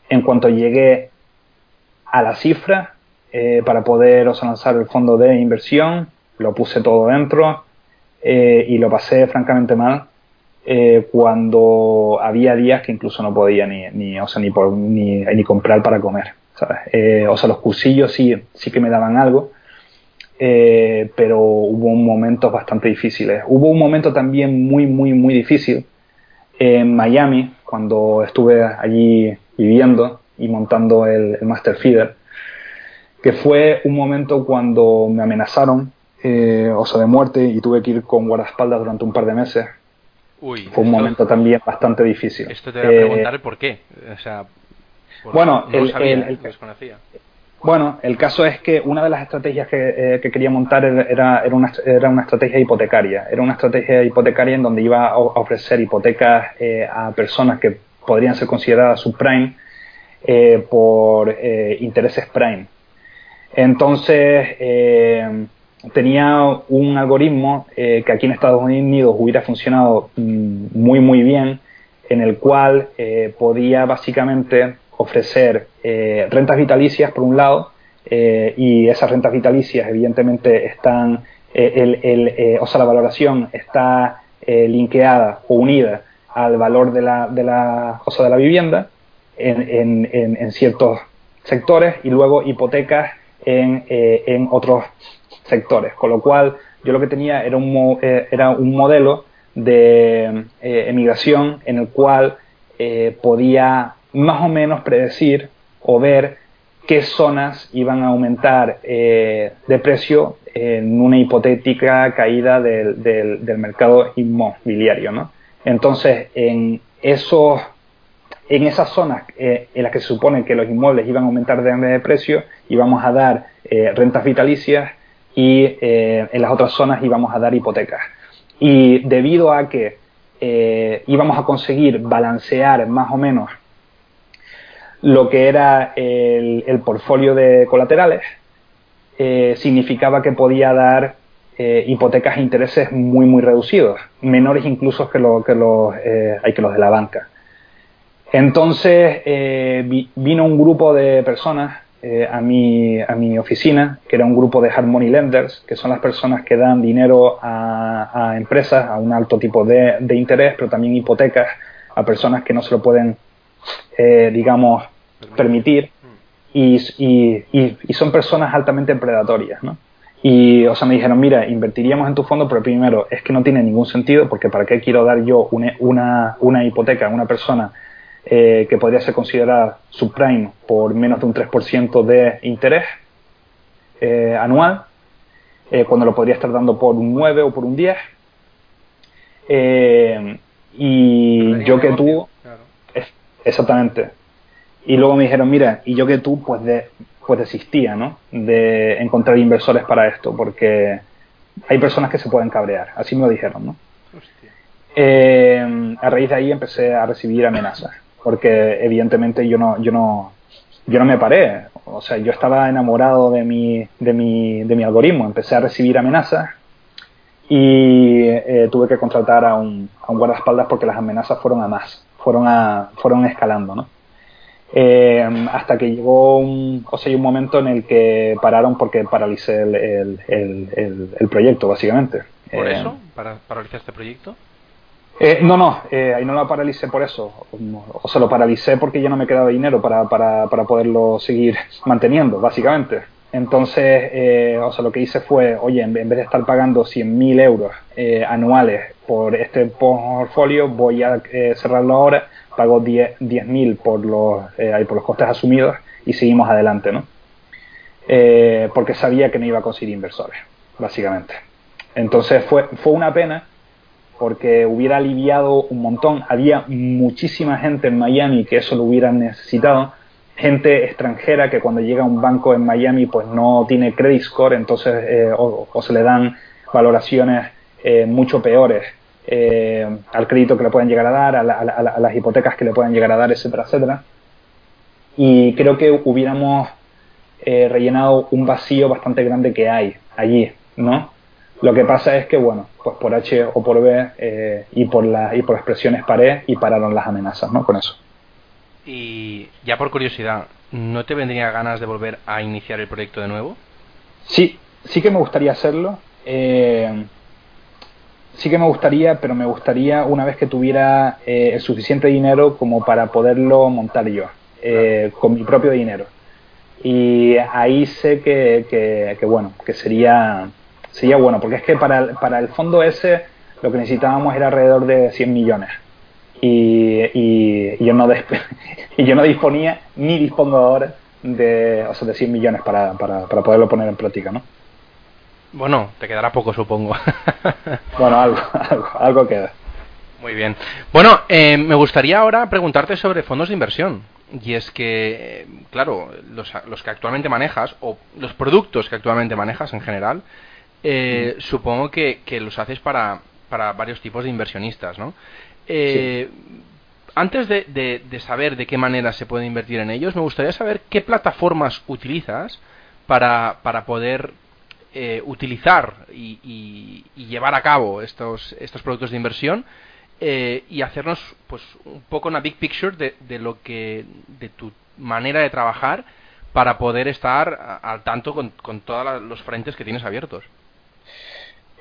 En cuanto llegué a la cifra eh, para poder o sea, lanzar el fondo de inversión, lo puse todo dentro eh, y lo pasé francamente mal. Eh, cuando había días que incluso no podía ni, ni, o sea, ni, ni, comprar para comer. ¿sabes? o sea, los cursillos sí, sí que me daban algo, eh, pero hubo momentos bastante difíciles. Hubo un momento también muy, muy, muy difícil en Miami, cuando estuve allí viviendo y montando el, el Master Feeder, que fue un momento cuando me amenazaron, eh, o sea, de muerte, y tuve que ir con guardaespaldas durante un par de meses. Uy, fue un esto, momento también bastante difícil. Esto te voy a Eh, preguntar el por qué. O sea, por- Bueno, no el- sabía, el-. Bueno, el caso es que una de las estrategias que, eh, que quería montar era, era, una, era una estrategia hipotecaria. Era una estrategia hipotecaria en donde iba a ofrecer hipotecas eh, a personas que podrían ser consideradas subprime eh, por intereses prime. Entonces, eh, tenía un algoritmo eh, que aquí en Estados Unidos hubiera funcionado mm, muy, muy bien, en el cual eh, podía básicamente ofrecer eh, rentas vitalicias por un lado, eh, y esas rentas vitalicias evidentemente están, eh, el, el, eh, o sea, la valoración está linkeada o unida al valor de la, de la, o de la vivienda en, en, en, en ciertos sectores y luego hipotecas en, eh, en otros sectores. Con lo cual, yo lo que tenía era un, mo- eh, era un modelo de eh, emigración en el cual eh, podía más o menos predecir o ver qué zonas iban a aumentar eh, de precio en una hipotética caída del, del, del mercado inmobiliario. ¿no? Entonces, en esos en esas zonas eh, en las que se supone que los inmuebles iban a aumentar de, precio, íbamos a dar eh, rentas vitalicias y eh, en las otras zonas íbamos a dar hipotecas. Y debido a que eh, íbamos a conseguir balancear más o menos lo que era el, el portfolio de colaterales, eh, significaba que podía dar eh, hipotecas a intereses muy muy reducidos, menores incluso que, lo, que los, eh, hay que los de la banca. Entonces eh, vi- vino un grupo de personas eh, a, mi, a mi oficina, que era un grupo de hard money lenders, que son las personas que dan dinero a, a empresas a un alto tipo de, de interés, pero también hipotecas a personas que no se lo pueden, eh, digamos, permitir y, y, y, son personas altamente predatorias, ¿no? Y, o sea, me dijeron, mira, invertiríamos en tu fondo, pero primero, es que no tiene ningún sentido, porque ¿para qué quiero dar yo una, una, una hipoteca a una persona eh, que podría ser considerada subprime por menos de un 3% de interés eh, anual, eh, cuando lo podría estar dando por un 9 o por un 10? y yo que tú, exactamente. Y luego me dijeron, mira, y yo que tú, pues, de, pues desistía, ¿no? De encontrar inversores para esto, porque hay personas que se pueden cabrear, así me lo dijeron, ¿no? Eh, a raíz de ahí empecé a recibir amenazas, porque evidentemente yo no, yo no, yo no me paré, o sea, yo estaba enamorado de mi, de mi, de mi algoritmo, empecé a recibir amenazas y eh, tuve que contratar a un, a un guardaespaldas porque las amenazas fueron a más, fueron a, fueron escalando, ¿no? Eh, hasta que llegó un, o sea, un momento en el que pararon porque paralicé el, el, el, proyecto, básicamente. ¿Por eh, eso? ¿Para paralizar este proyecto? Eh, no, no, ahí no lo paralicé por eso. O sea, lo paralicé porque ya no me quedaba dinero para, para, para poderlo seguir manteniendo, básicamente. Entonces, o sea, lo que hice fue, oye, en vez de estar pagando 100.000 euros anuales por este portfolio, voy a cerrarlo ahora pagó 10.000 por, los, eh, por los costes asumidos y seguimos adelante, ¿no? Eh, porque sabía que no iba a conseguir inversores, básicamente. Entonces fue, fue una pena porque hubiera aliviado un montón. Había muchísima gente en Miami que eso lo hubiera necesitado. Gente extranjera que cuando llega a un banco en Miami pues no tiene credit score, entonces eh, o, se le dan valoraciones mucho peores eh, al crédito que le pueden llegar a dar, a, las hipotecas que le pueden llegar a dar, etcétera, etcétera. Y creo que hubiéramos eh, rellenado un vacío bastante grande que hay allí, ¿no? Lo que pasa es que, bueno, pues por H o por B eh, y, por la, y por expresiones paré y pararon las amenazas, ¿no? Con eso. Y ya por curiosidad, ¿no te vendría ganas de volver a iniciar el proyecto de nuevo? Sí, sí que me gustaría hacerlo. Eh, sí que me gustaría, pero me gustaría una vez que tuviera eh, el suficiente dinero como para poderlo montar yo, eh, con mi propio dinero. Y ahí sé que, que, bueno, que sería, sería bueno, porque es que para, para el fondo ese lo que necesitábamos era alrededor de 100 millones. Y, y, yo, no y yo no disponía ni dispongo ahora de, o sea, de 100 millones para, para, para poderlo poner en práctica, ¿no? Bueno, te quedará poco, supongo. bueno, algo, algo, queda. Muy bien. Bueno, eh, me gustaría ahora preguntarte sobre fondos de inversión. Y es que, claro, los, los, que actualmente manejas, o los productos que actualmente manejas en general, eh, mm. supongo que, que, los haces para, para varios tipos de inversionistas, ¿no? Eh, antes de, de, de, saber de qué manera se puede invertir en ellos, me gustaría saber qué plataformas utilizas para, para poder eh, utilizar y, llevar a cabo estos, estos productos de inversión eh, y hacernos pues un poco una big picture de, lo que de tu manera de trabajar para poder estar al tanto con, con todos los frentes que tienes abiertos.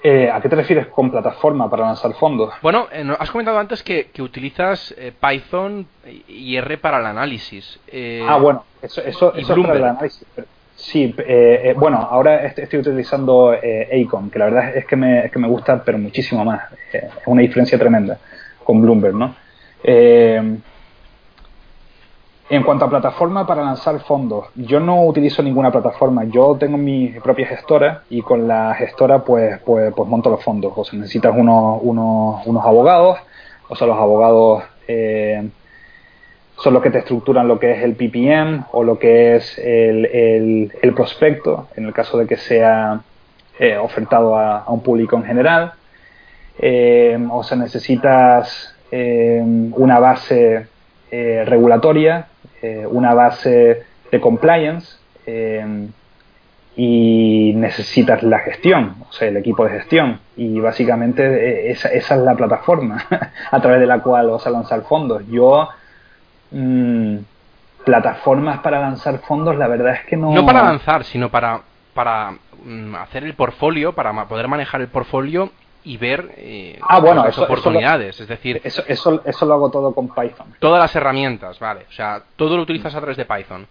Eh, ¿A qué te refieres con plataforma para lanzar fondos? Bueno, has comentado antes que, utilizas Python y R para el análisis. ah, bueno, eso, eso, eso es para el análisis. Sí, eh, eh, bueno, ahora estoy utilizando eh, Acon, que la verdad es que, me, es que me gusta, pero muchísimo más. es una diferencia tremenda con Bloomberg, ¿no? En cuanto a plataforma para lanzar fondos, yo no utilizo ninguna plataforma. Yo tengo mi propia gestora y con la gestora pues, pues, pues monto los fondos. O sea, necesitas unos, unos, unos abogados, o sea, los abogados son los que te estructuran lo que es el PPM o lo que es el, el, prospecto, en el caso de que sea eh, ofertado a, un público en general. Eh, o sea, necesitas eh, una base regulatoria, una base de compliance y necesitas la gestión, o sea, el equipo de gestión. Y básicamente esa, esa es la plataforma a través de la cual vas a lanzar fondos. Yo Mm, plataformas para lanzar fondos, la verdad es que no. No para lanzar, sino para, para mm, hacer el portfolio, para poder manejar el portfolio y ver eh, ah, bueno, las oportunidades. es decir, eso, eso, eso lo hago todo con Python. Todas las herramientas, vale. O sea, todo lo utilizas a través de Python.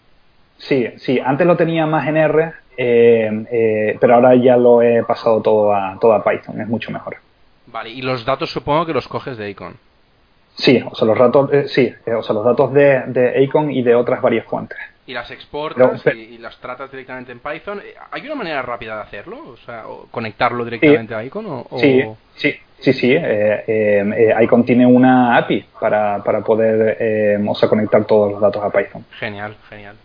Sí, sí. Antes lo tenía más en R, eh, eh, pero ahora ya lo he pasado todo a, todo a Python. Es mucho mejor. Vale. Y los datos supongo que los coges de Icon. Sí, o sea, los datos, sí, o sea, los datos de, de Icon y de otras varias fuentes y las exportas y, las tratas directamente en Python. Eh, ¿Hay una manera rápida de hacerlo? O sea, conectarlo directamente a Icon? O, Sí, sí, sí, sí. Eh, eh, Icon tiene una API para, para poder o sea, conectar todos los datos a Python. Genial, genial.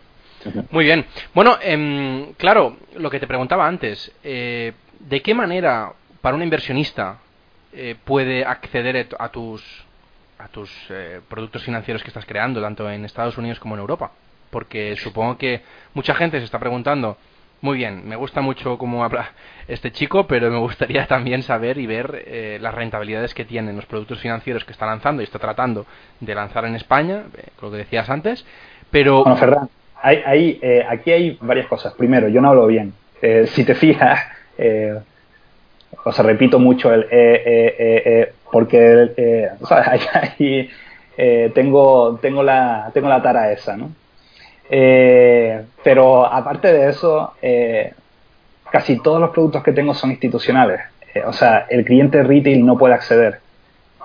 Muy bien. Bueno, em, claro, lo que te preguntaba antes, ¿de qué manera para un inversionista puede acceder a tus a tus productos financieros que estás creando, tanto en Estados Unidos como en Europa? Porque supongo que mucha gente se está preguntando, muy bien, me gusta mucho cómo habla este chico, pero me gustaría también saber y ver eh, las rentabilidades que tienen los productos financieros que está lanzando y está tratando de lanzar en España, eh, lo que decías antes, pero... Bueno, Ferran, hay, eh, aquí hay varias cosas. Primero, yo no hablo bien. si te fijas, o sea, repito mucho el porque o sea, ahí, tengo, tengo, la, tengo la tara esa, ¿no? Eh, pero aparte de eso, eh, casi todos los productos que tengo son institucionales. Eh, o sea, el cliente retail no puede acceder.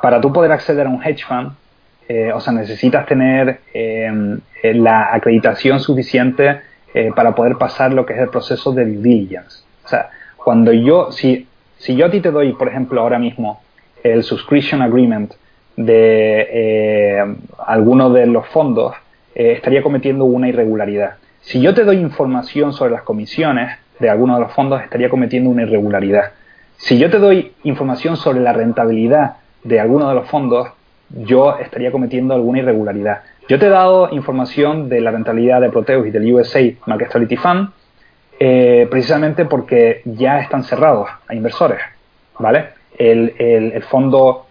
Para tú poder acceder a un hedge fund, o sea, necesitas tener em, la acreditación suficiente para poder pasar lo que es el proceso de due diligence. O sea, cuando yo, si, si yo a ti te doy, por ejemplo, ahora mismo el subscription agreement de alguno de los fondos, eh, estaría cometiendo una irregularidad. Si yo te doy información sobre las comisiones de alguno de los fondos, estaría cometiendo una irregularidad. Si yo te doy información sobre la rentabilidad de alguno de los fondos, yo estaría cometiendo alguna irregularidad. Yo te he dado información de la rentabilidad de Proteus y del USA Market Stability Fund eh, precisamente porque ya están cerrados a inversores, ¿vale? El, el, el fondo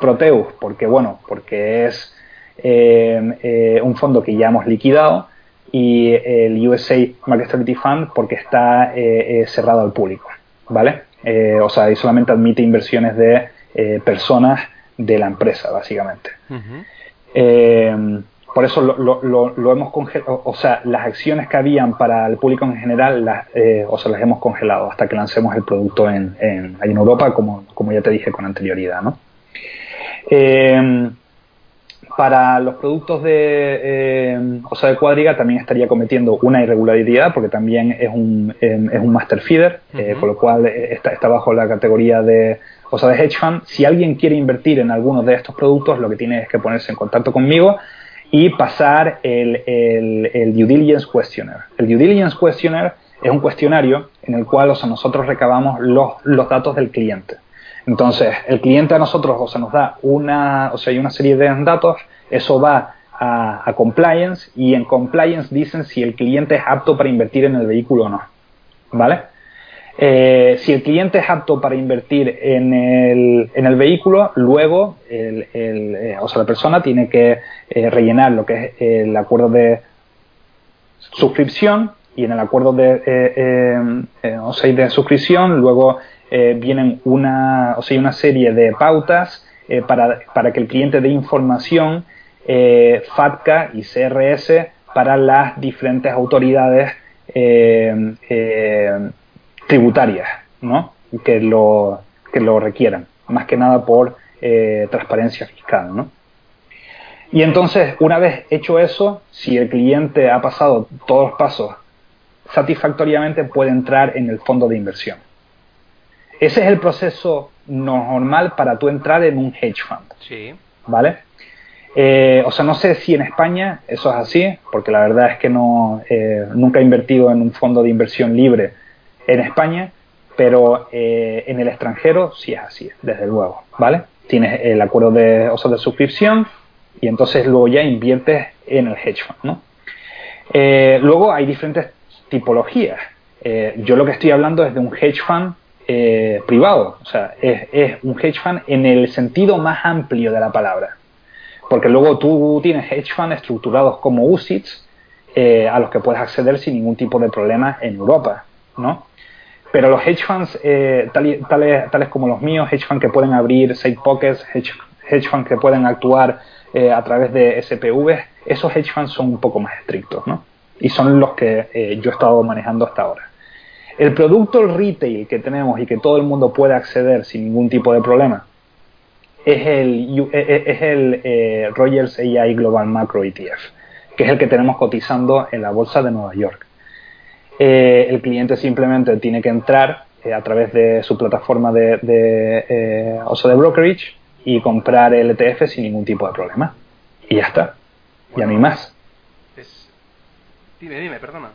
Proteus, porque bueno, porque es eh, eh, un fondo que ya hemos liquidado y el USA Market Stability Fund porque está eh, cerrado al público, ¿vale? o sea, y solamente admite inversiones de personas de la empresa, básicamente. por eso lo, hemos congelado, o sea, las acciones que habían para el público en general, las, o sea, las hemos congelado hasta que lancemos el producto en, en, en Europa, como, como ya te dije con anterioridad, ¿no? Para los productos de, eh, o sea, de cuadriga también estaría cometiendo una irregularidad porque también es un, em, es un master feeder, eh, con lo cual está, está, bajo la categoría de, o sea, de hedge fund. Si alguien quiere invertir en alguno de estos productos, lo que tiene es que ponerse en contacto conmigo y pasar el, el, el due diligence questionnaire. El due diligence questionnaire es un cuestionario en el cual o sea, nosotros recabamos los, los datos del cliente. Entonces, el cliente a nosotros, o sea, nos da una, o sea, hay una serie de datos, eso va a, compliance y en compliance dicen si el cliente es apto para invertir en el vehículo o no. ¿Vale? Eh, si el cliente es apto para invertir en el, en el vehículo, luego el, eh, o sea, la persona tiene que eh, rellenar lo que es el acuerdo de suscripción y en el acuerdo de, o sea, de suscripción luego eh, vienen una, o sea, una serie de pautas eh, para, para, que el cliente dé información eh, FATCA y CRS para las diferentes autoridades tributarias ¿no? que, lo, que lo requieran, más que nada por transparencia fiscal. ¿no? Y entonces, una vez hecho eso, si el cliente ha pasado todos los pasos satisfactoriamente, puede entrar en el fondo de inversión. Ese es el proceso normal para tú entrar en un hedge fund. Sí. ¿Vale? Eh, o sea, no sé si en España eso es así, porque la verdad es que no eh, nunca he invertido en un fondo de inversión libre en España, pero eh, en el extranjero sí es así, desde luego, ¿vale? Tienes el acuerdo de, o sea, de suscripción y entonces luego ya inviertes en el hedge fund, ¿no? luego hay diferentes tipologías. yo lo que estoy hablando es de un hedge fund eh, privado. O sea, es, un hedge fund en el sentido más amplio de la palabra. Porque luego tú tienes hedge funds estructurados como UCITS eh, a los que puedes acceder sin ningún tipo de problema en Europa, ¿no? pero los hedge funds, eh, tales, tales, como los míos, hedge funds que pueden abrir safe pockets, hedge, hedge funds que pueden actuar a través de SPV, esos hedge funds son un poco más estrictos, ¿no? Y son los que yo he estado manejando hasta ahora. El producto retail que tenemos y que todo el mundo puede acceder sin ningún tipo de problema es el, es el Rogers AI Global Macro ETF, que es el que tenemos cotizando en la bolsa de Nueva York. Eh, el cliente simplemente tiene que entrar eh, a través de su plataforma de, de eh, de brokerage y comprar el ETF sin ningún tipo de problema. Y ya está. y a mí más. Dime, dime, perdona.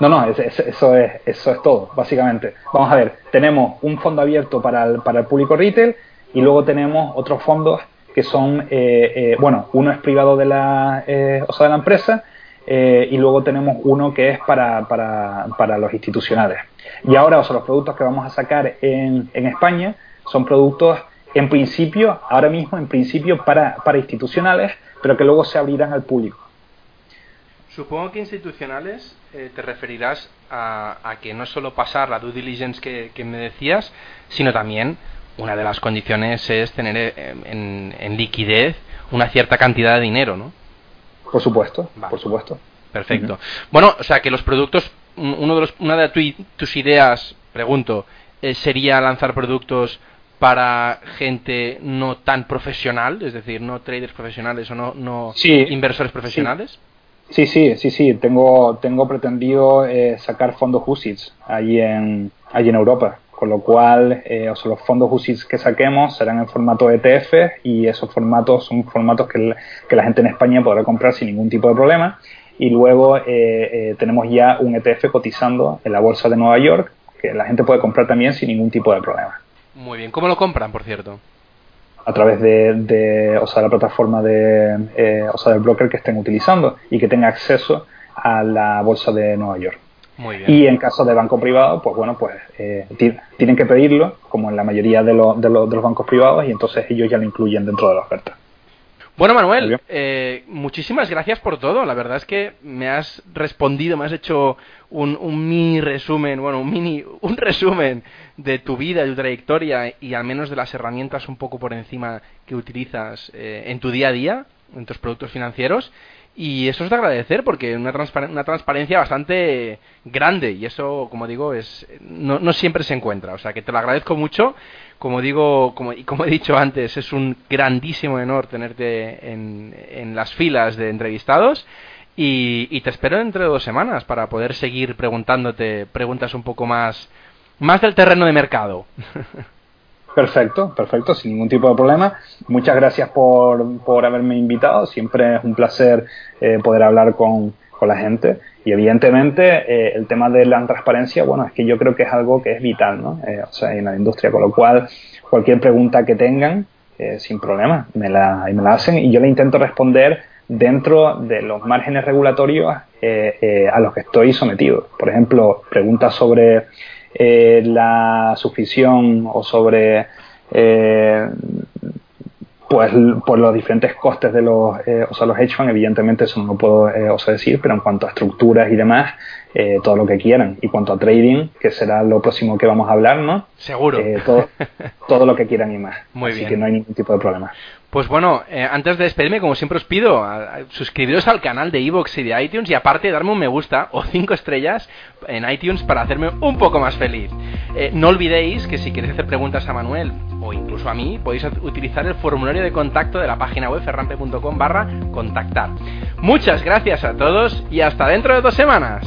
No, no, eso, es, eso es todo, básicamente. Vamos a ver, tenemos un fondo abierto para el, público retail y luego tenemos otros fondos que son, bueno, uno es privado de la, o sea, de la empresa eh, y luego tenemos uno que es para, para, para los institucionales. Y ahora, o sea, los productos que vamos a sacar en, en España son productos, en principio, ahora mismo, en principio, para, para institucionales, pero que luego se abrirán al público. Supongo que institucionales eh, te referirás a, a, que no solo pasar la due diligence que, que, me decías, sino también una de las condiciones es tener eh, en, en liquidez una cierta cantidad de dinero, ¿no? Por supuesto, por supuesto. Perfecto. Bueno, o sea que los productos, uno de los, una de tus ideas, pregunto, eh, sería lanzar productos para gente no tan profesional, es decir, no traders profesionales o no, no inversores profesionales. Sí. Sí, sí, sí, Tengo, tengo pretendido eh, sacar fondos USITS allí en, allí en Europa. Con lo cual, eh, o sea, los fondos USITS que saquemos serán en formato ETF y esos formatos son formatos que, que la gente en España podrá comprar sin ningún tipo de problema. Y luego eh, eh, tenemos ya un ETF cotizando en la bolsa de Nueva York que la gente puede comprar también sin ningún tipo de problema. Muy bien. ¿Cómo lo compran, por cierto? A través de, de o sea, la plataforma de, eh, o sea, del broker que estén utilizando y que tenga acceso a la bolsa de Nueva York. Y en caso de banco privado, pues bueno, pues eh, tienen que pedirlo, como en la mayoría de, los, de, los, bancos privados, y entonces ellos ya lo incluyen dentro de la oferta. Bueno, Manuel, eh, muchísimas gracias por todo. La verdad es que me has respondido, me has hecho un, un, mini resumen, bueno, un mini, un resumen de tu vida, de tu trayectoria y al menos de las herramientas un poco por encima que utilizas eh, en tu día a día, en tus productos financieros. Y eso es de agradecer porque una, una transparencia bastante grande y eso, como digo, es no, no, siempre se encuentra. O sea que te lo agradezco mucho. Como digo, como, y como he dicho antes, es un grandísimo honor tenerte en, en las filas de entrevistados. Y, y, te espero dentro de dos semanas para poder seguir preguntándote preguntas un poco más, más del terreno de mercado. Perfecto, perfecto, sin ningún tipo de problema. Muchas gracias por, por haberme invitado. Siempre es un placer eh, poder hablar con, con, la gente. Y evidentemente eh, el tema de la transparencia, bueno, es que yo creo que es algo que es vital, ¿no? Eh, o sea, en la industria, con lo cual cualquier pregunta que tengan, sin problema, me la, me la hacen y yo le intento responder dentro de los márgenes regulatorios a los que estoy sometido. Por ejemplo, preguntas sobre eh, la suscripción o sobre eh, pues por los diferentes costes de los eh, o sea los hedge funds evidentemente eso no lo puedo o sea, decir pero en cuanto a estructuras y demás todo lo que quieran. Y cuanto a trading que será lo próximo que vamos a hablar no seguro. Todo, todo lo que quieran y más. Muy así que no hay ningún tipo de problema pues bueno, eh, antes de despedirme, como siempre os pido, suscribiros al canal de Evox y de iTunes y aparte darme un me gusta o cinco estrellas en iTunes para hacerme un poco más feliz. Eh, no olvidéis que si queréis hacer preguntas a Manuel o incluso a mí, podéis utilizar el formulario de contacto de la página web ferrampe.com barra contactar. Muchas gracias a todos y hasta dentro de dos semanas.